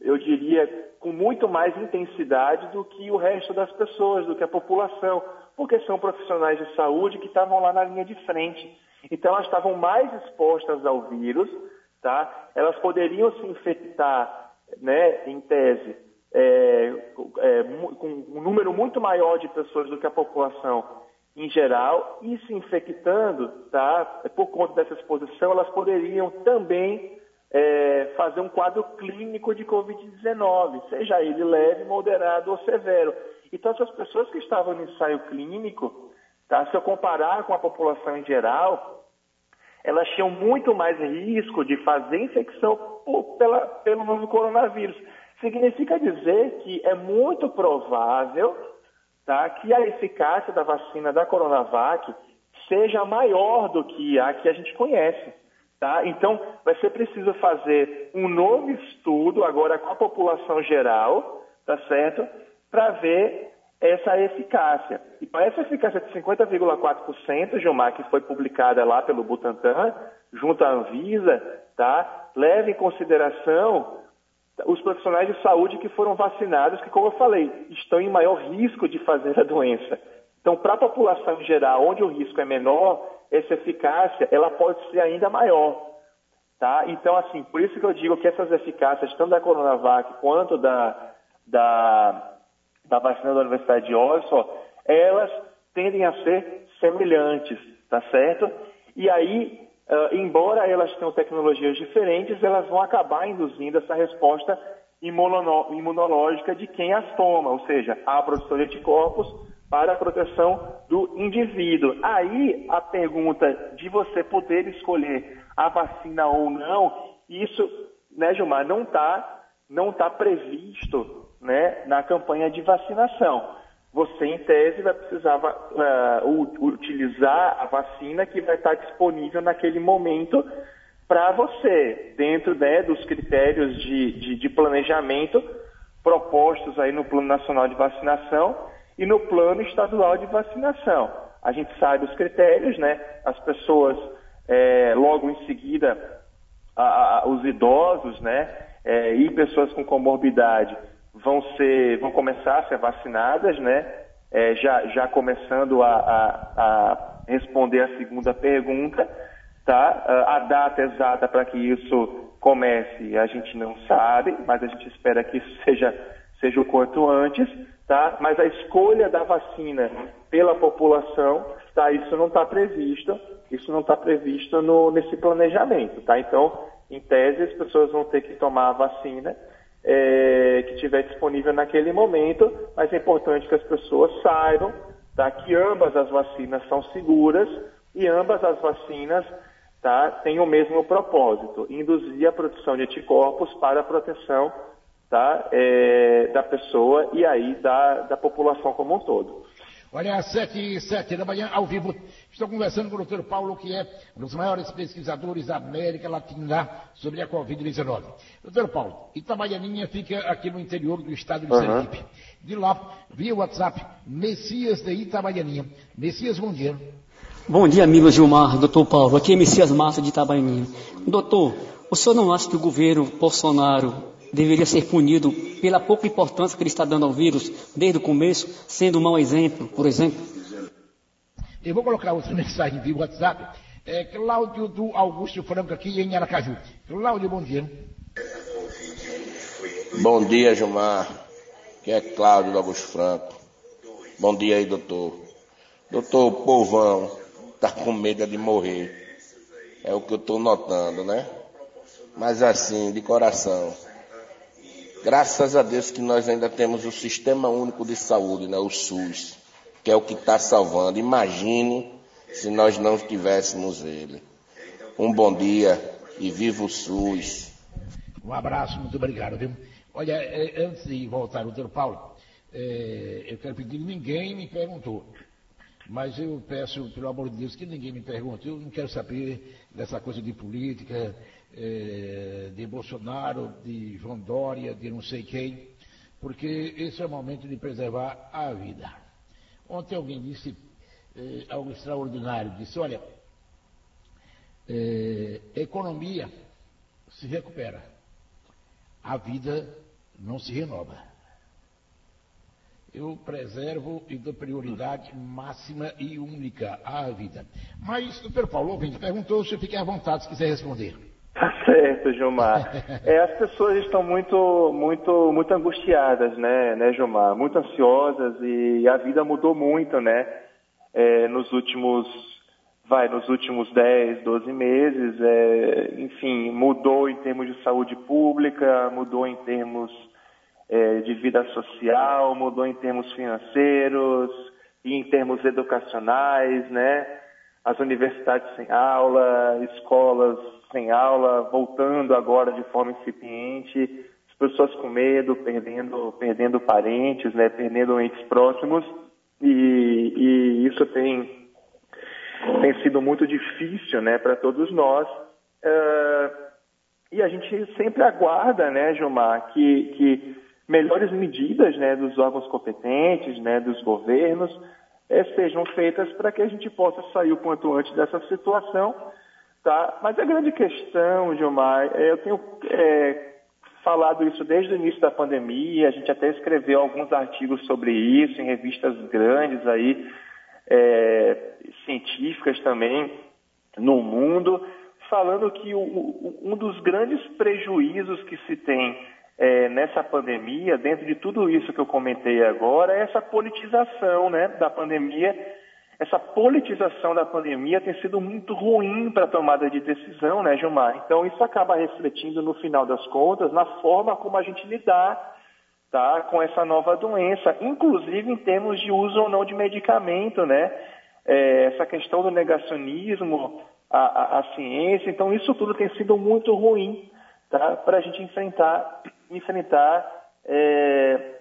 eu diria, com muito mais intensidade do que o resto das pessoas, do que a população, porque são profissionais de saúde que estavam lá na linha de frente. Então, elas estavam mais expostas ao vírus, tá? Elas poderiam se infectar, né, em tese, é, é, com um número muito maior de pessoas do que a população em geral, e se infectando, tá, por conta dessa exposição, elas poderiam também é, fazer um quadro clínico de Covid-19, seja ele leve, moderado ou severo. Então, essas pessoas que estavam no ensaio clínico, tá, se eu comparar com a população em geral, elas tinham muito mais risco de fazer infecção pela, pelo novo coronavírus. Significa dizer que é muito provável tá, que a eficácia da vacina da Coronavac seja maior do que a que a gente conhece. Tá? Então, vai ser preciso fazer um novo estudo, agora com a população geral, tá certo? Para ver essa eficácia. E para essa eficácia de 50,4%, Gilmar, que foi publicada lá pelo Butantan, junto à Anvisa, tá? leve em consideração os profissionais de saúde que foram vacinados, que, como eu falei, estão em maior risco de fazer a doença. Então, para a população em geral, onde o risco é menor, essa eficácia ela pode ser ainda maior. Tá? Então, assim, por isso que eu digo que essas eficácias, tanto da Coronavac quanto da, da, da vacina da Universidade de Oxford, elas tendem a ser semelhantes, tá certo? E aí, uh, embora elas tenham tecnologias diferentes, elas vão acabar induzindo essa resposta imunológica de quem as toma, ou seja, a produção de anticorpos para a proteção do indivíduo. Aí a pergunta de você poder escolher a vacina ou não, isso, né, Gilmar, não está não tá previsto né, na campanha de vacinação você, em tese, vai precisar uh, utilizar a vacina que vai estar disponível naquele momento para você, dentro né, dos critérios de, de, de, planejamento propostos aí no Plano Nacional de Vacinação e no Plano Estadual de Vacinação. A gente sabe os critérios, né? As pessoas, é, logo em seguida, a, a, os idosos, né? É, e pessoas com comorbidade vão ser, vão começar a ser vacinadas, né? É, já, já começando a, a, a, responder a segunda pergunta, tá? A data exata para que isso comece a gente não sabe, mas a gente espera que isso seja, seja o quanto antes, tá? Mas a escolha da vacina pela população, tá? Isso não está previsto Isso não está previsto no, nesse planejamento, tá? Então, em tese, as pessoas vão ter que tomar a vacina é, que tiver disponível naquele momento, mas é importante que as pessoas saibam tá, que ambas as vacinas são seguras e ambas as vacinas tá, têm o mesmo propósito, induzir a produção de anticorpos para a proteção tá, é, da pessoa e aí da, da população como um todo. Olha, às sete e sete da manhã, ao vivo, estou conversando com o doutor Paulo, que é um dos maiores pesquisadores da América Latina sobre a Covid-19. Doutor Paulo, Itabaianinha fica aqui no interior do estado de uhum. Sergipe. De lá, via WhatsApp, Messias de Itabaianinha. Messias, bom dia. Bom dia, amigo Gilmar, doutor Paulo. Aqui é Messias Massa de Itabaianinha. Doutor, o senhor não acha que o governo Bolsonaro deveria ser punido pela pouca importância que ele está dando ao vírus desde o começo, sendo um mau exemplo, por exemplo? Eu vou colocar outra mensagem via WhatsApp. É Cláudio do Augusto Franco aqui em Aracaju. Cláudio, bom dia. Bom dia, Gilmar. Que é Cláudio do Augusto Franco. Bom dia aí, doutor. Doutor, o povão tá com medo de morrer. É o que eu estou notando, né? Mas assim, de coração, Graças a Deus que nós ainda temos o Sistema Único de Saúde, né, o SUS, que é o que está salvando. Imagine se nós não tivéssemos ele. Um bom dia e viva o SUS. Um abraço, muito obrigado. Viu? Olha, é, antes de voltar, doutor Paulo, é, eu quero pedir, ninguém me perguntou. Mas eu peço, pelo amor de Deus, que ninguém me pergunte. Eu não quero saber dessa coisa de política, eh, de Bolsonaro, de João Dória, de não sei quem, porque esse é o momento de preservar a vida. Ontem alguém disse eh, algo extraordinário, disse, olha, eh, economia se recupera, a vida não se renova. Eu preservo e dou prioridade máxima e única à vida. Mas, doutor Paulo, ouvinte, perguntou se eu fiquei à vontade se quiser responder. Tá certo, Gilmar. É, as pessoas estão muito, muito, muito angustiadas, né, né, Gilmar? Muito ansiosas e a vida mudou muito, né? É, nos últimos, vai, nos últimos 10, 12 meses, é, enfim, mudou em termos de saúde pública, mudou em termos é, de vida social, mudou em termos financeiros e em termos educacionais, né? As universidades sem aula, escolas sem aula, voltando agora de forma incipiente, as pessoas com medo, perdendo, perdendo parentes, né, perdendo entes próximos, e, e isso tem, tem sido muito difícil né, para todos nós. Uh, e a gente sempre aguarda, né, Gilmar, que, que melhores medidas né, dos órgãos competentes, né, dos governos, eh, sejam feitas para que a gente possa sair o quanto antes dessa situação Tá? Mas a grande questão, Gilmar, é, eu tenho é, falado isso desde o início da pandemia, a gente até escreveu alguns artigos sobre isso em revistas grandes aí, é, científicas também, no mundo, falando que o, o, um dos grandes prejuízos que se tem é, nessa pandemia, dentro de tudo isso que eu comentei agora, é essa politização né, da pandemia essa politização da pandemia tem sido muito ruim para a tomada de decisão, né, Gilmar? Então, isso acaba refletindo, no final das contas, na forma como a gente lidar tá, com essa nova doença, inclusive em termos de uso ou não de medicamento, né? É, essa questão do negacionismo, a, a, a, ciência, então isso tudo tem sido muito ruim tá, para a gente enfrentar, enfrentar é,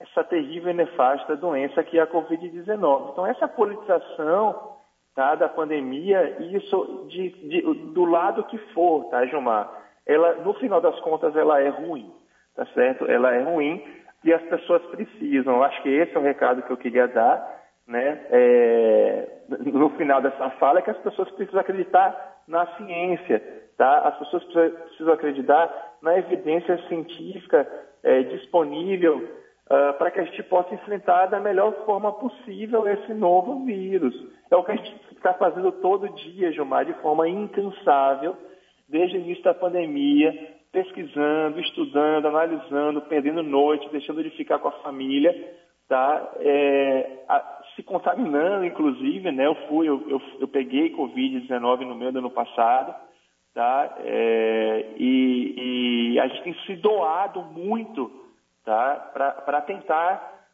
essa terrível e nefasta doença que é a Covid-19. Então, essa politização tá, da pandemia, isso de, de, do lado que for, tá, Gilmar? Ela, no final das contas, ela é ruim, tá certo? Ela é ruim e as pessoas precisam. Eu acho que esse é o recado que eu queria dar, né? É, no final dessa fala, é que as pessoas precisam acreditar na ciência, tá? As pessoas precisam acreditar na evidência científica é, disponível uh, para que a gente possa enfrentar da melhor forma possível esse novo vírus. É o que a gente está fazendo todo dia, Gilmar, de forma incansável, desde o início da pandemia, pesquisando, estudando, analisando, perdendo noite, deixando de ficar com a família, tá? É, a, se contaminando, inclusive, né? Eu fui, eu, eu, eu peguei Covid-19 no meio do ano passado, tá? É, e, e, a gente tem se doado muito, tá? Para tentar,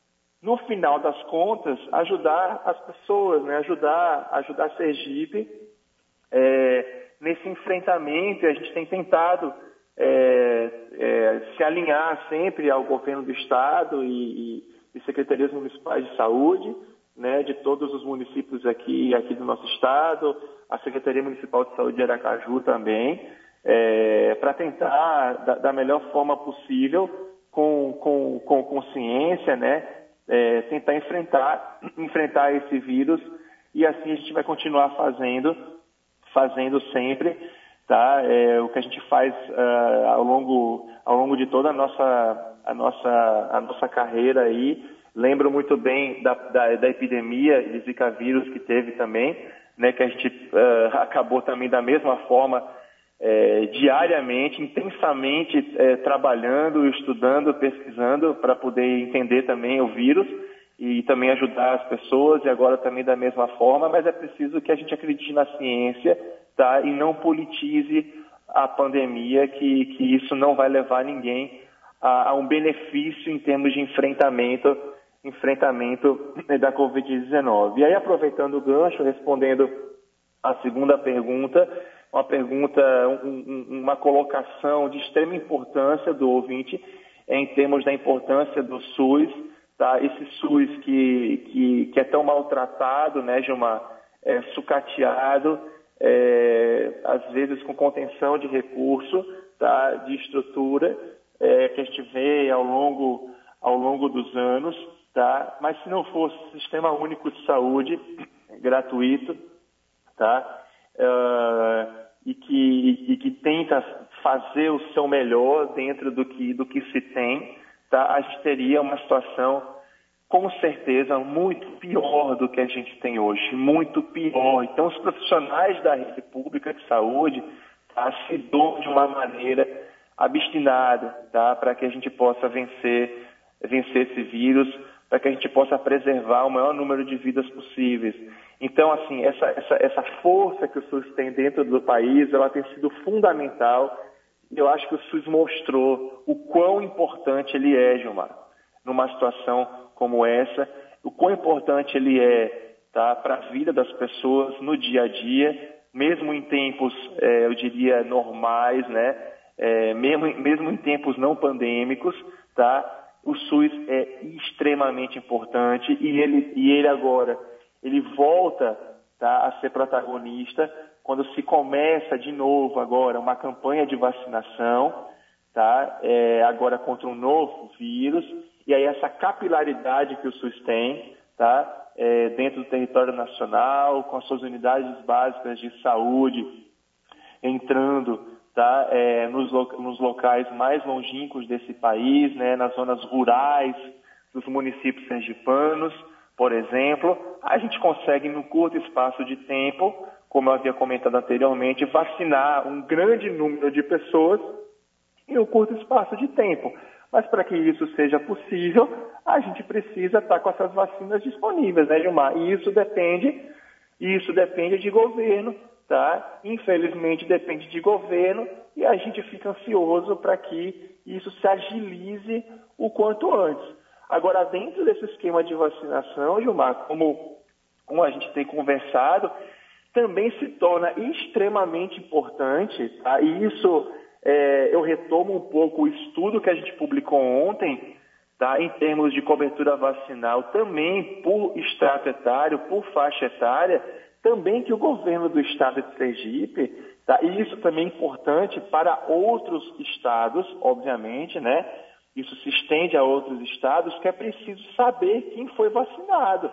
no final das contas, ajudar as pessoas, né? Ajudar, ajudar Sergipe é, nesse enfrentamento. A gente tem tentado é, é, se alinhar sempre ao governo do estado e, e, e secretarias municipais de saúde, né, de todos os municípios aqui, aqui do nosso estado, a Secretaria Municipal de Saúde de Aracaju também, é, para tentar, da, da, melhor forma possível, com, com, com consciência, né, é, tentar enfrentar, enfrentar esse vírus e assim a gente vai continuar fazendo, fazendo sempre, tá? É, o que a gente faz uh, ao longo, ao longo de toda a nossa, a nossa, a nossa carreira aí, Lembro muito bem da, da, da epidemia de Zika vírus que teve também, né, que a gente uh, acabou também da mesma forma, é, diariamente, intensamente é, trabalhando, estudando, pesquisando para poder entender também o vírus e também ajudar as pessoas e agora também da mesma forma, mas é preciso que a gente acredite na ciência, tá? E não politize a pandemia, que, que isso não vai levar ninguém a, a um benefício em termos de enfrentamento enfrentamento da Covid-19. E aí, aproveitando o gancho, respondendo a segunda pergunta, uma pergunta, um, uma colocação de extrema importância do ouvinte em termos da importância do SUS, tá? Esse SUS que, que, que é tão maltratado, né, Gilmar? É, sucateado, é, às vezes com contenção de recurso, tá? De estrutura, é, que a gente vê ao longo, ao longo dos anos, tá? Mas se não fosse Sistema Único de Saúde gratuito, tá? Uh, e, que, e que tenta fazer o seu melhor dentro do que, do que se tem, tá? A gente teria uma situação com certeza muito pior do que a gente tem hoje, muito pior. Então, os profissionais da rede pública de saúde tá, se dão de uma maneira abstinada, tá, para que a gente possa vencer, vencer esse vírus para que a gente possa preservar o maior número de vidas possíveis. Então, assim, essa, essa, essa força que o SUS tem dentro do país, ela tem sido fundamental. Eu acho que o SUS mostrou o quão importante ele é, Gilmar, numa situação como essa, o quão importante ele é tá, para a vida das pessoas no dia a dia, mesmo em tempos, é, eu diria, normais, né? É, mesmo, mesmo em tempos não pandêmicos, tá? o SUS é extremamente importante e ele, e ele agora ele volta tá, a ser protagonista quando se começa de novo agora uma campanha de vacinação, tá, é, agora contra um novo vírus, e aí essa capilaridade que o SUS tem, tá, é, dentro do território nacional, com as suas unidades básicas de saúde, entrando tá? É, nos, nos, locais mais longínquos desse país, né? nas zonas rurais dos municípios sergipanos, por exemplo, a gente consegue, num curto espaço de tempo, como eu havia comentado anteriormente, vacinar um grande número de pessoas em um curto espaço de tempo. Mas para que isso seja possível, a gente precisa estar com essas vacinas disponíveis, né, Gilmar? E isso depende, isso depende de governo, tá? Infelizmente depende de governo e a gente fica ansioso para que isso se agilize o quanto antes. Agora, dentro desse esquema de vacinação, Gilmar, como, como a gente tem conversado, também se torna extremamente importante, tá? e isso é, eu retomo um pouco o estudo que a gente publicou ontem, tá? em termos de cobertura vacinal, também por extrato etário, por faixa etária, também que o governo do estado de Sergipe, tá, e isso também é importante para outros estados, obviamente, né? Isso se estende a outros estados, que é preciso saber quem foi vacinado.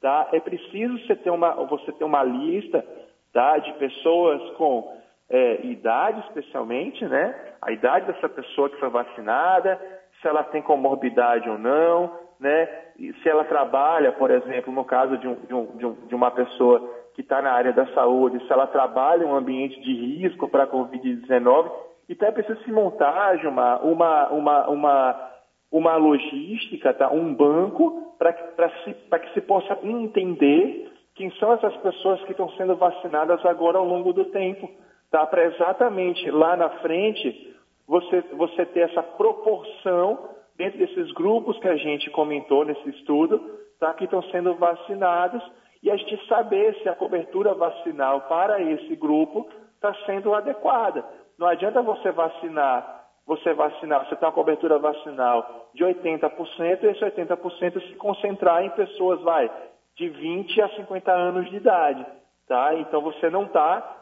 Tá? É preciso você ter uma, você ter uma lista tá, de pessoas com é, idade, especialmente, né? A idade dessa pessoa que foi vacinada, se ela tem comorbidade ou não, né? E se ela trabalha, por exemplo, no caso de, um, de, um, de uma pessoa que está na área da saúde, se ela trabalha em um ambiente de risco para a Covid-19, então é preciso se montar, Gilmar, uma, uma, uma, uma logística, tá? um banco para que, que se possa entender quem são essas pessoas que estão sendo vacinadas agora ao longo do tempo, tá? Para exatamente lá na frente você, você ter essa proporção dentro desses grupos que a gente comentou nesse estudo, tá? Que estão sendo vacinados e a gente saber se a cobertura vacinal para esse grupo está sendo adequada. Não adianta você vacinar você vacinar, você tem uma cobertura vacinal de 80%, e esse 80% se concentrar em pessoas, vai, de 20 a 50 anos de idade, tá? Então você não está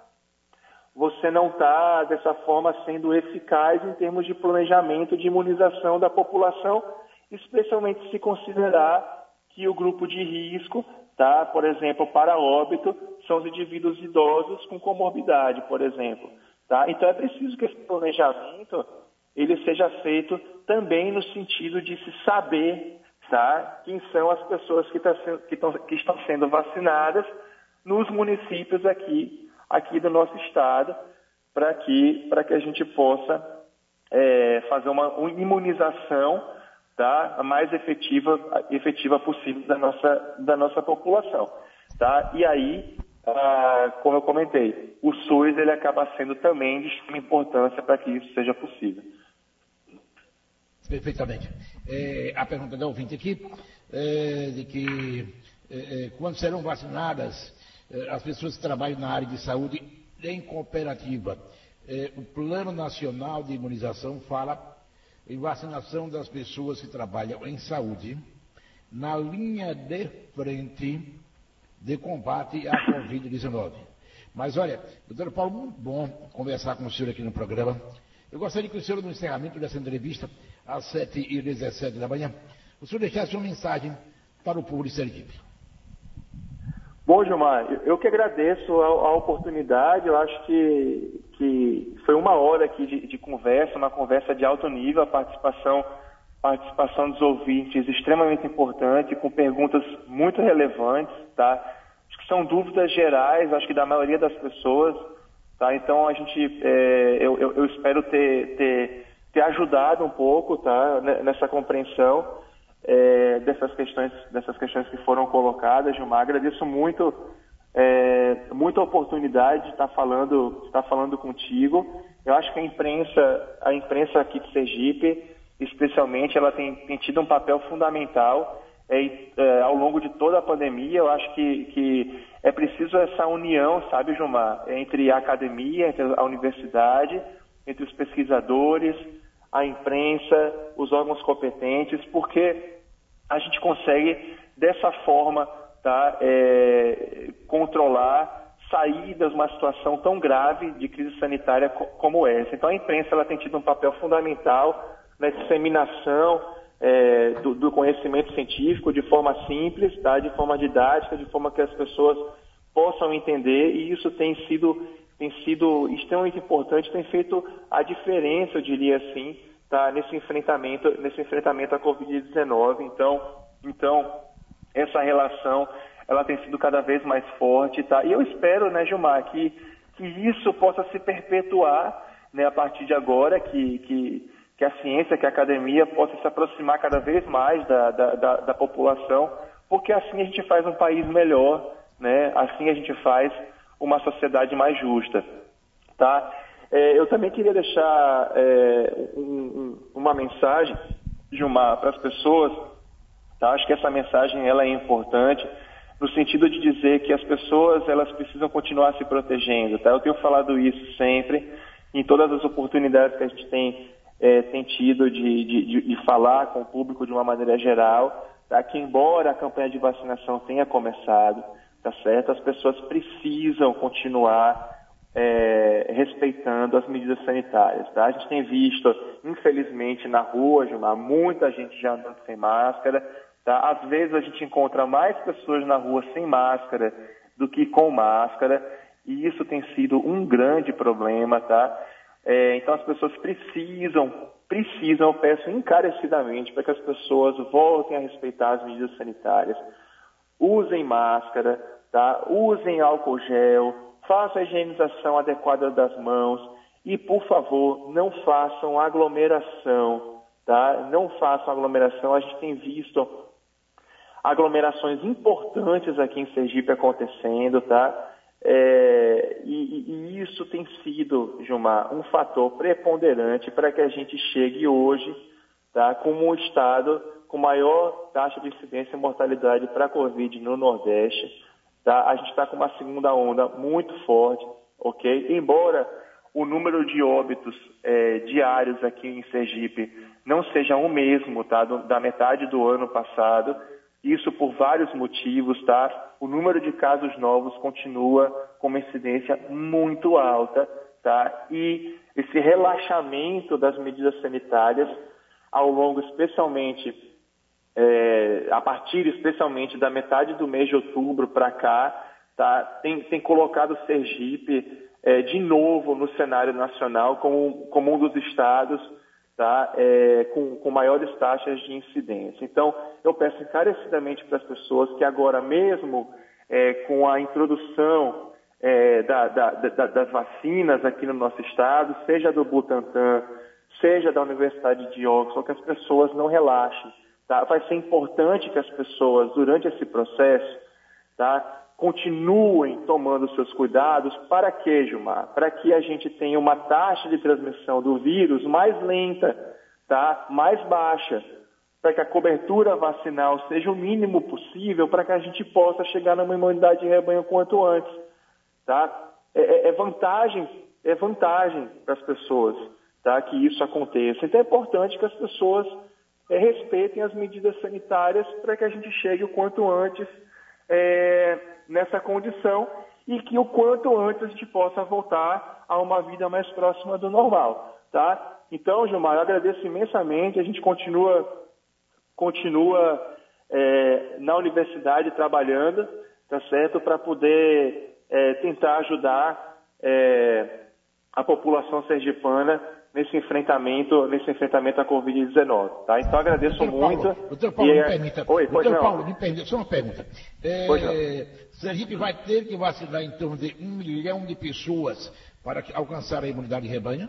você não está dessa forma sendo eficaz em termos de planejamento de imunização da população, especialmente se considerar que o grupo de risco, tá? Por exemplo, para óbito, são os indivíduos idosos com comorbidade, por exemplo, tá? Então é preciso que esse planejamento ele seja feito também no sentido de se saber tá, quem são as pessoas que, tá que, tão, que estão sendo vacinadas nos municípios aqui, aqui do nosso estado, para que, que a gente possa é, fazer uma, imunização tá, a mais efetiva, efetiva possível da nossa, da nossa população. Tá? E aí, ah, como eu comentei, o SUS ele acaba sendo também de extrema importância para que isso seja possível. Perfeitamente. É, a pergunta da ouvinte aqui, é, de que é, é quando serão vacinadas é, as pessoas que trabalham na área de saúde em cooperativa. É, o Plano Nacional de Imunização fala em vacinação das pessoas que trabalham em saúde na linha de frente de combate à Covid-19. Mas olha, doutor Paulo, muito bom conversar com o senhor aqui no programa. Eu gostaria que o senhor, no encerramento dessa entrevista, às 7h17 da manhã, o senhor deixasse uma mensagem para o povo de Sergipe. Bom, Gilmar, eu que agradeço a, a oportunidade. Eu acho que, que foi uma hora aqui de, de, conversa, uma conversa de alto nível, a participação, participação dos ouvintes extremamente importante, com perguntas muito relevantes, tá? Acho que são dúvidas gerais, acho que da maioria das pessoas, tá? Então a gente, é, eu, eu, eu, espero ter, ter ter ajudado um pouco tá, nessa compreensão é, dessas, questões, dessas questões que foram colocadas, Gilmar. Agradeço muito, é, muita oportunidade de estar falando, de estar falando contigo. Eu acho que a imprensa, a imprensa aqui de Sergipe, especialmente, ela tem, tem tido um papel fundamental é, ao longo de toda a pandemia. Eu acho que, que é preciso essa união, sabe, Gilmar, entre a academia, entre a universidade, entre os pesquisadores, a imprensa, os órgãos competentes, porque a gente consegue, dessa forma, tá, é, controlar, sair de uma situação tão grave de crise sanitária como essa. Então, a imprensa ela tem tido um papel fundamental na disseminação é, do, do, conhecimento científico de forma simples, tá, de forma didática, de forma que as pessoas possam entender, e isso tem sido tem sido extremamente importante, tem feito a diferença, eu diria assim, tá, nesse enfrentamento, nesse enfrentamento à Covid-19. Então, então, essa relação ela tem sido cada vez mais forte, tá? E eu espero, né, Gilmar, que, que isso possa se perpetuar, né, a partir de agora, que, que, que a ciência, que a academia possa se aproximar cada vez mais da, da, da, da população, porque assim a gente faz um país melhor, né? Assim a gente faz uma sociedade mais justa. Tá? É, eu também queria deixar é, um, um, uma mensagem, Gilmar, para as pessoas. Tá? Acho que essa mensagem ela é importante no sentido de dizer que as pessoas elas precisam continuar se protegendo. Tá? Eu tenho falado isso sempre em todas as oportunidades que a gente tem, é, tem tido de, de, de, falar com o público de uma maneira geral, tá? que embora a campanha de vacinação tenha começado, tá certo? As pessoas precisam continuar é, respeitando as medidas sanitárias, tá? A gente tem visto, infelizmente, na rua, Gilmar, muita gente já andando sem máscara, tá? Às vezes a gente encontra mais pessoas na rua sem máscara do que com máscara, e isso tem sido um grande problema, tá? É, então as pessoas precisam, precisam, eu peço encarecidamente para que as pessoas voltem a respeitar as medidas sanitárias, usem máscara, tá? usem álcool gel, façam a higienização adequada das mãos e, por favor, não façam aglomeração, tá? Não façam aglomeração. A gente tem visto aglomerações importantes aqui em Sergipe acontecendo, tá? É, e, e, isso tem sido, Gilmar, um fator preponderante para que a gente chegue hoje tá, como um estado com maior taxa de incidência e mortalidade para a Covid no Nordeste. Tá? A gente está com uma segunda onda muito forte, ok? Embora o número de óbitos é, diários aqui em Sergipe não seja o mesmo, tá? Da metade do ano passado, isso por vários motivos, tá? O número de casos novos continua com uma incidência muito alta, tá? E esse relaxamento das medidas sanitárias ao longo, especialmente, é, a partir especialmente da metade do mês de outubro para cá, tá? Tem, tem colocado Sergipe é, de novo no cenário nacional como, como um dos estados tá? É, com, com maiores taxas de incidência. Então, eu peço encarecidamente para as pessoas que agora mesmo, é, com a introdução é, da, da, da, das vacinas aqui no nosso estado, seja do Butantan, seja da Universidade de Oxford, que as pessoas não relaxem. Tá? Vai ser importante que as pessoas, durante esse processo, tá? Continuem tomando seus cuidados. Para quê, Gilmar? Para que a gente tenha uma taxa de transmissão do vírus mais lenta, tá? mais baixa, para que a cobertura vacinal seja o mínimo possível, para que a gente possa chegar numa imunidade de rebanho quanto antes. Tá? É, é, é vantagem, é vantagem para as pessoas tá? que isso aconteça. Então é importante que as pessoas é, respeitem as medidas sanitárias para que a gente chegue o quanto antes é, nessa condição e que o quanto antes a gente possa voltar a uma vida mais próxima do normal, tá? Então, Gilmar, eu agradeço imensamente, a gente continua, continua é, na universidade trabalhando, tá certo, para poder é, tentar ajudar é, a população sergipana nesse enfrentamento, nesse enfrentamento à Covid-19, tá? Então agradeço doutor muito. Paulo, doutor Paulo, e, me permita. Oi, doutor não. Paulo, me permita, só uma pergunta. É, Pois não. Sergipe vai ter que vacinar em torno de um milhão de pessoas para alcançar a imunidade de rebanho?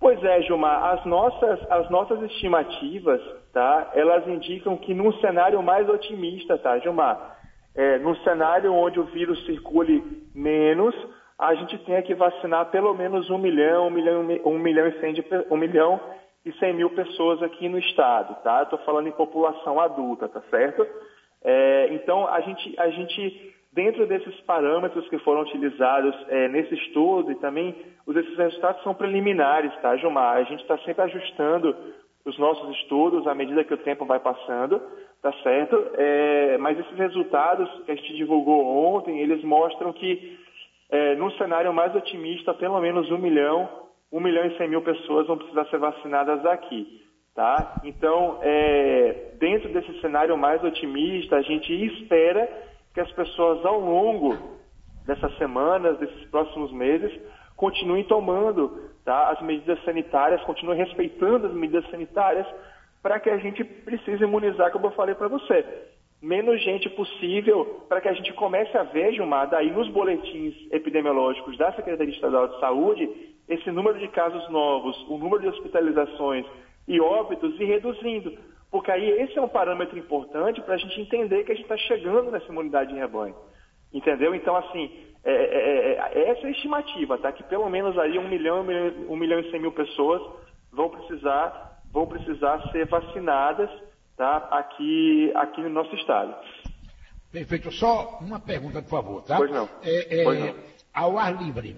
Pois é, Gilmar, as nossas, as nossas estimativas, tá? Elas indicam que num cenário mais otimista, tá, Gilmar? É, num cenário onde o vírus circule menos, a gente tenha que vacinar pelo menos um milhão, um milhão, um milhão e cem, de, um milhão e cem mil pessoas aqui no estado, tá? Estou falando em população adulta, tá certo? É, então, a gente, a gente, dentro desses parâmetros que foram utilizados é, nesse estudo, e também os, esses resultados são preliminares, tá, Gilmar? A gente está sempre ajustando os nossos estudos à medida que o tempo vai passando, tá certo? É, mas esses resultados que a gente divulgou ontem, eles mostram que, é, num cenário mais otimista, pelo menos um milhão, um milhão e cem mil pessoas vão precisar ser vacinadas aqui. Tá? Então, é, dentro desse cenário mais otimista, a gente espera que as pessoas, ao longo dessas semanas, desses próximos meses, continuem tomando tá, as medidas sanitárias, continuem respeitando as medidas sanitárias, para que a gente precise imunizar, como eu falei para você. Menos gente possível, para que a gente comece a ver, Gilmar, daí nos boletins epidemiológicos da Secretaria Estadual de Saúde, esse número de casos novos, o número de hospitalizações e óbitos ir reduzindo. Porque aí esse é um parâmetro importante para a gente entender que a gente está chegando nessa imunidade em rebanho. Entendeu? Então, assim, é, é, é, essa é a estimativa, tá? Que pelo menos aí um milhão, um milhão e cem mil pessoas vão precisar, vão precisar ser vacinadas, tá? Aqui, aqui no nosso estado. Perfeito. Só uma pergunta, por favor, tá? Pois não. É, é, Pois não. Ao ar livre,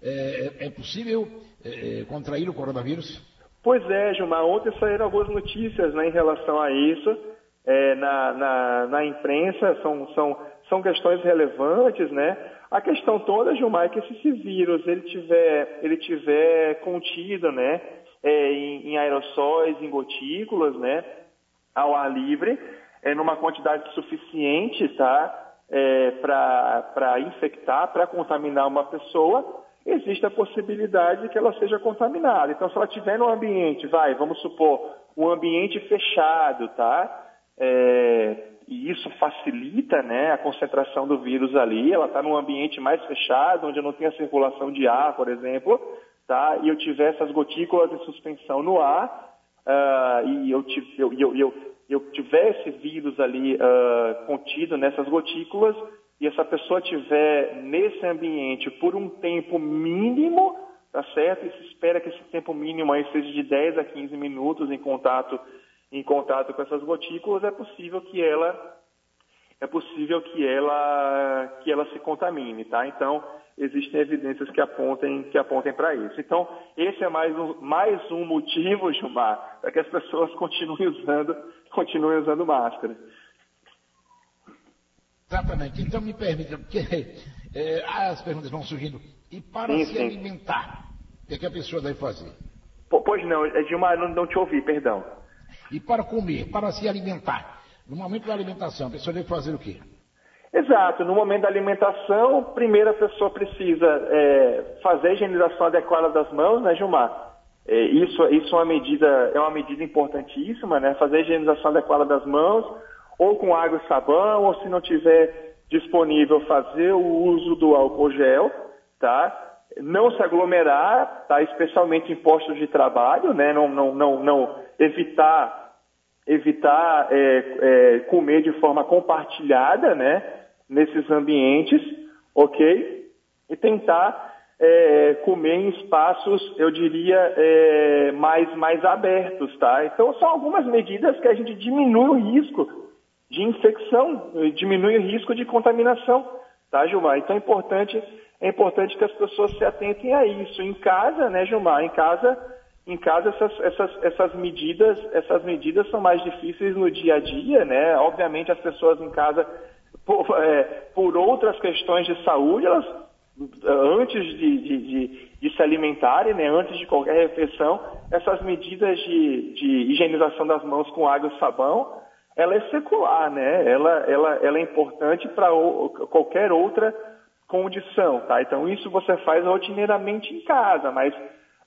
é, é possível é, contrair o coronavírus? Pois é, Gilmar, ontem saíram algumas notícias né, em relação a isso é, na, na, na imprensa, são, são, são questões relevantes, né? A questão toda, Gilmar, é que se esse vírus ele tiver, ele tiver contido, né, é, em, em aerossóis, em gotículas, né, ao ar livre, é, numa quantidade suficiente, tá, é, para infectar, para contaminar uma pessoa, existe a possibilidade que ela seja contaminada. Então, se ela estiver num ambiente, vai, vamos supor, um ambiente fechado, tá? É, e isso facilita né, a concentração do vírus ali. Ela está num ambiente mais fechado, onde não tem a circulação de ar, por exemplo, tá? e eu tiver essas gotículas de suspensão no ar, uh, e eu, eu, eu, eu, eu tiver esse vírus ali uh, contido nessas gotículas e essa pessoa tiver nesse ambiente por um tempo mínimo, tá certo? E se espera que esse tempo mínimo aí seja de 10 a 15 minutos em contato em contato com essas gotículas, é possível que ela é possível que ela que ela se contamine, tá? Então existem evidências que apontem que apontem para isso. Então esse é mais um mais um motivo, Gilmar, para que as pessoas continuem usando continuem usando máscara. Exatamente. Então me permita, porque é, as perguntas vão surgindo. E para sim, se sim. alimentar, o que, é que, a pessoa deve fazer? Pois não, Gilmar, não, não te ouvi, perdão. E para comer, para se alimentar, no momento da alimentação, a pessoa deve fazer o quê? Exato, no momento da alimentação, primeiro a pessoa precisa é, fazer a higienização adequada das mãos, né, Gilmar? É, isso, isso é, uma medida, é uma medida importantíssima, né? Fazer a higienização adequada das mãos, ou com água e sabão, ou se não tiver disponível, fazer o uso do álcool gel, tá? Não se aglomerar, tá? Especialmente em postos de trabalho, né? Não, não, não, não evitar evitar é, é, comer de forma compartilhada, né? Nesses ambientes, ok? E tentar é, comer em espaços, eu diria, é, mais, mais abertos, tá? Então, são algumas medidas que a gente diminui o risco de infecção, diminui o risco de contaminação, tá, Gilmar? Então, é importante, é importante que as pessoas se atentem a isso. Em casa, né, Gilmar? Em casa, em casa essas, essas, essas medidas, essas medidas são mais difíceis no dia a dia, né? Obviamente, as pessoas em casa, por, é, por outras questões de saúde, elas antes de, de, de, de, se alimentarem, né, antes de qualquer refeição, essas medidas de, de higienização das mãos com água e sabão, ela é secular, né? Ela, ela, ela é importante para qualquer outra condição, tá? Então isso você faz rotineiramente em casa, mas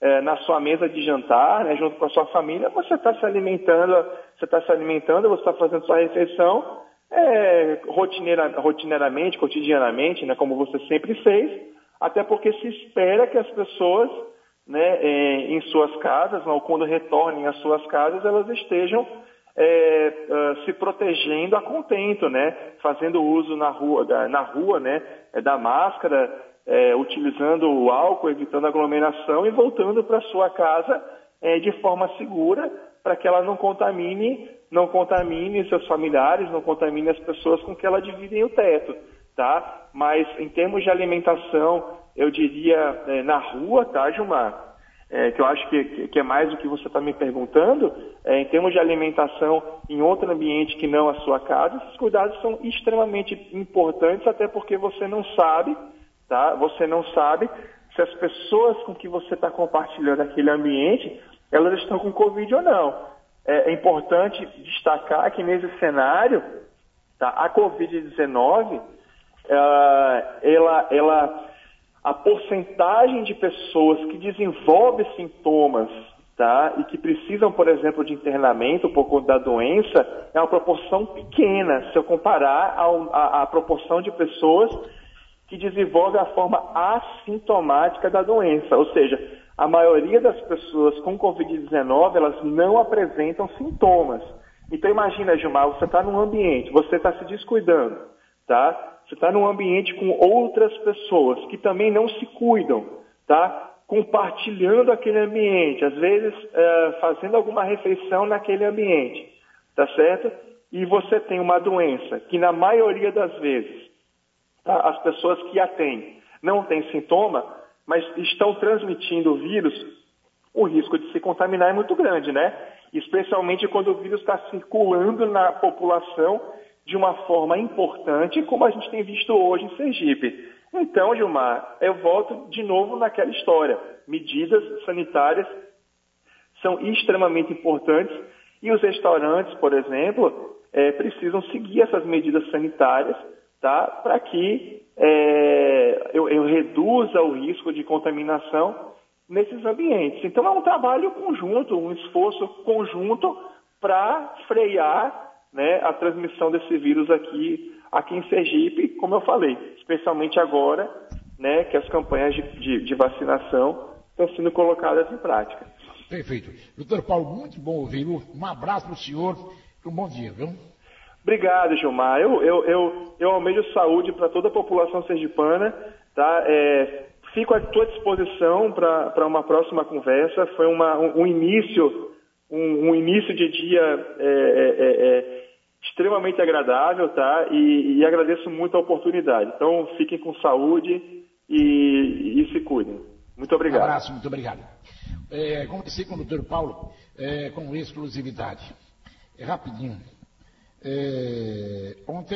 é, na sua mesa de jantar, né, junto com a sua família, você está se alimentando, você está se alimentando, você está fazendo sua refeição é, rotineira, rotineiramente, cotidianamente, né, como você sempre fez, até porque se espera que as pessoas, né, é, em suas casas, ou quando retornem às suas casas, elas estejam é, uh, se protegendo a contento, né, fazendo uso na rua, da, na rua, né, da máscara, é, utilizando o álcool, evitando aglomeração e voltando para sua casa é, de forma segura para que ela não contamine, não contamine seus familiares, não contamine as pessoas com que ela dividem o teto, tá? Mas em termos de alimentação, eu diria é, na rua, tá, Gilmar? É, que eu acho que, que, é mais do que você está me perguntando, é, em termos de alimentação em outro ambiente que não a sua casa, esses cuidados são extremamente importantes, até porque você não sabe tá? Você não sabe se as pessoas com que você está compartilhando aquele ambiente, elas estão com Covid ou não. É, é importante destacar que nesse cenário, tá? a Covid-19, uh, ela, ela, a porcentagem de pessoas que desenvolvem sintomas tá? e que precisam, por exemplo, de internamento por conta da doença, é uma proporção pequena, se eu comparar à proporção de pessoas que desenvolve a forma assintomática da doença, ou seja, a maioria das pessoas com Covid-19 elas não apresentam sintomas. Então imagina, Gilmar, você está num ambiente, você está se descuidando, tá? Você está num ambiente com outras pessoas que também não se cuidam, tá? Compartilhando aquele ambiente, às vezes é, fazendo alguma refeição naquele ambiente, tá certo? E você tem uma doença que na maioria das vezes Tá? As pessoas que a têm não têm sintoma, mas estão transmitindo o vírus, o risco de se contaminar é muito grande, né? Especialmente quando o vírus está circulando na população de uma forma importante, como a gente tem visto hoje em Sergipe. Então, Gilmar, eu volto de novo naquela história. Medidas sanitárias são extremamente importantes e os restaurantes, por exemplo, é, precisam seguir essas medidas sanitárias tá? para que é, eu, eu reduza o risco de contaminação nesses ambientes. Então é um trabalho conjunto, um esforço conjunto para frear né, a transmissão desse vírus aqui, aqui em Sergipe, como eu falei, especialmente agora né, que as campanhas de, de, de vacinação estão sendo colocadas em prática. Perfeito. Doutor Paulo, muito bom ouvi-lo. Um abraço para o senhor. Um bom dia, viu? Obrigado, Gilmar. Eu, eu, eu, eu almejo saúde para toda a população sergipana. Tá? É, fico à tua disposição para uma próxima conversa. Foi uma, um, um início, um, um, início de dia é, é, é, extremamente agradável, tá? E, e, agradeço muito a oportunidade. Então, fiquem com saúde e, e se cuidem. Muito obrigado. Um abraço, muito obrigado. É, conversei com o doutor Paulo é, com exclusividade. É rapidinho. É, ontem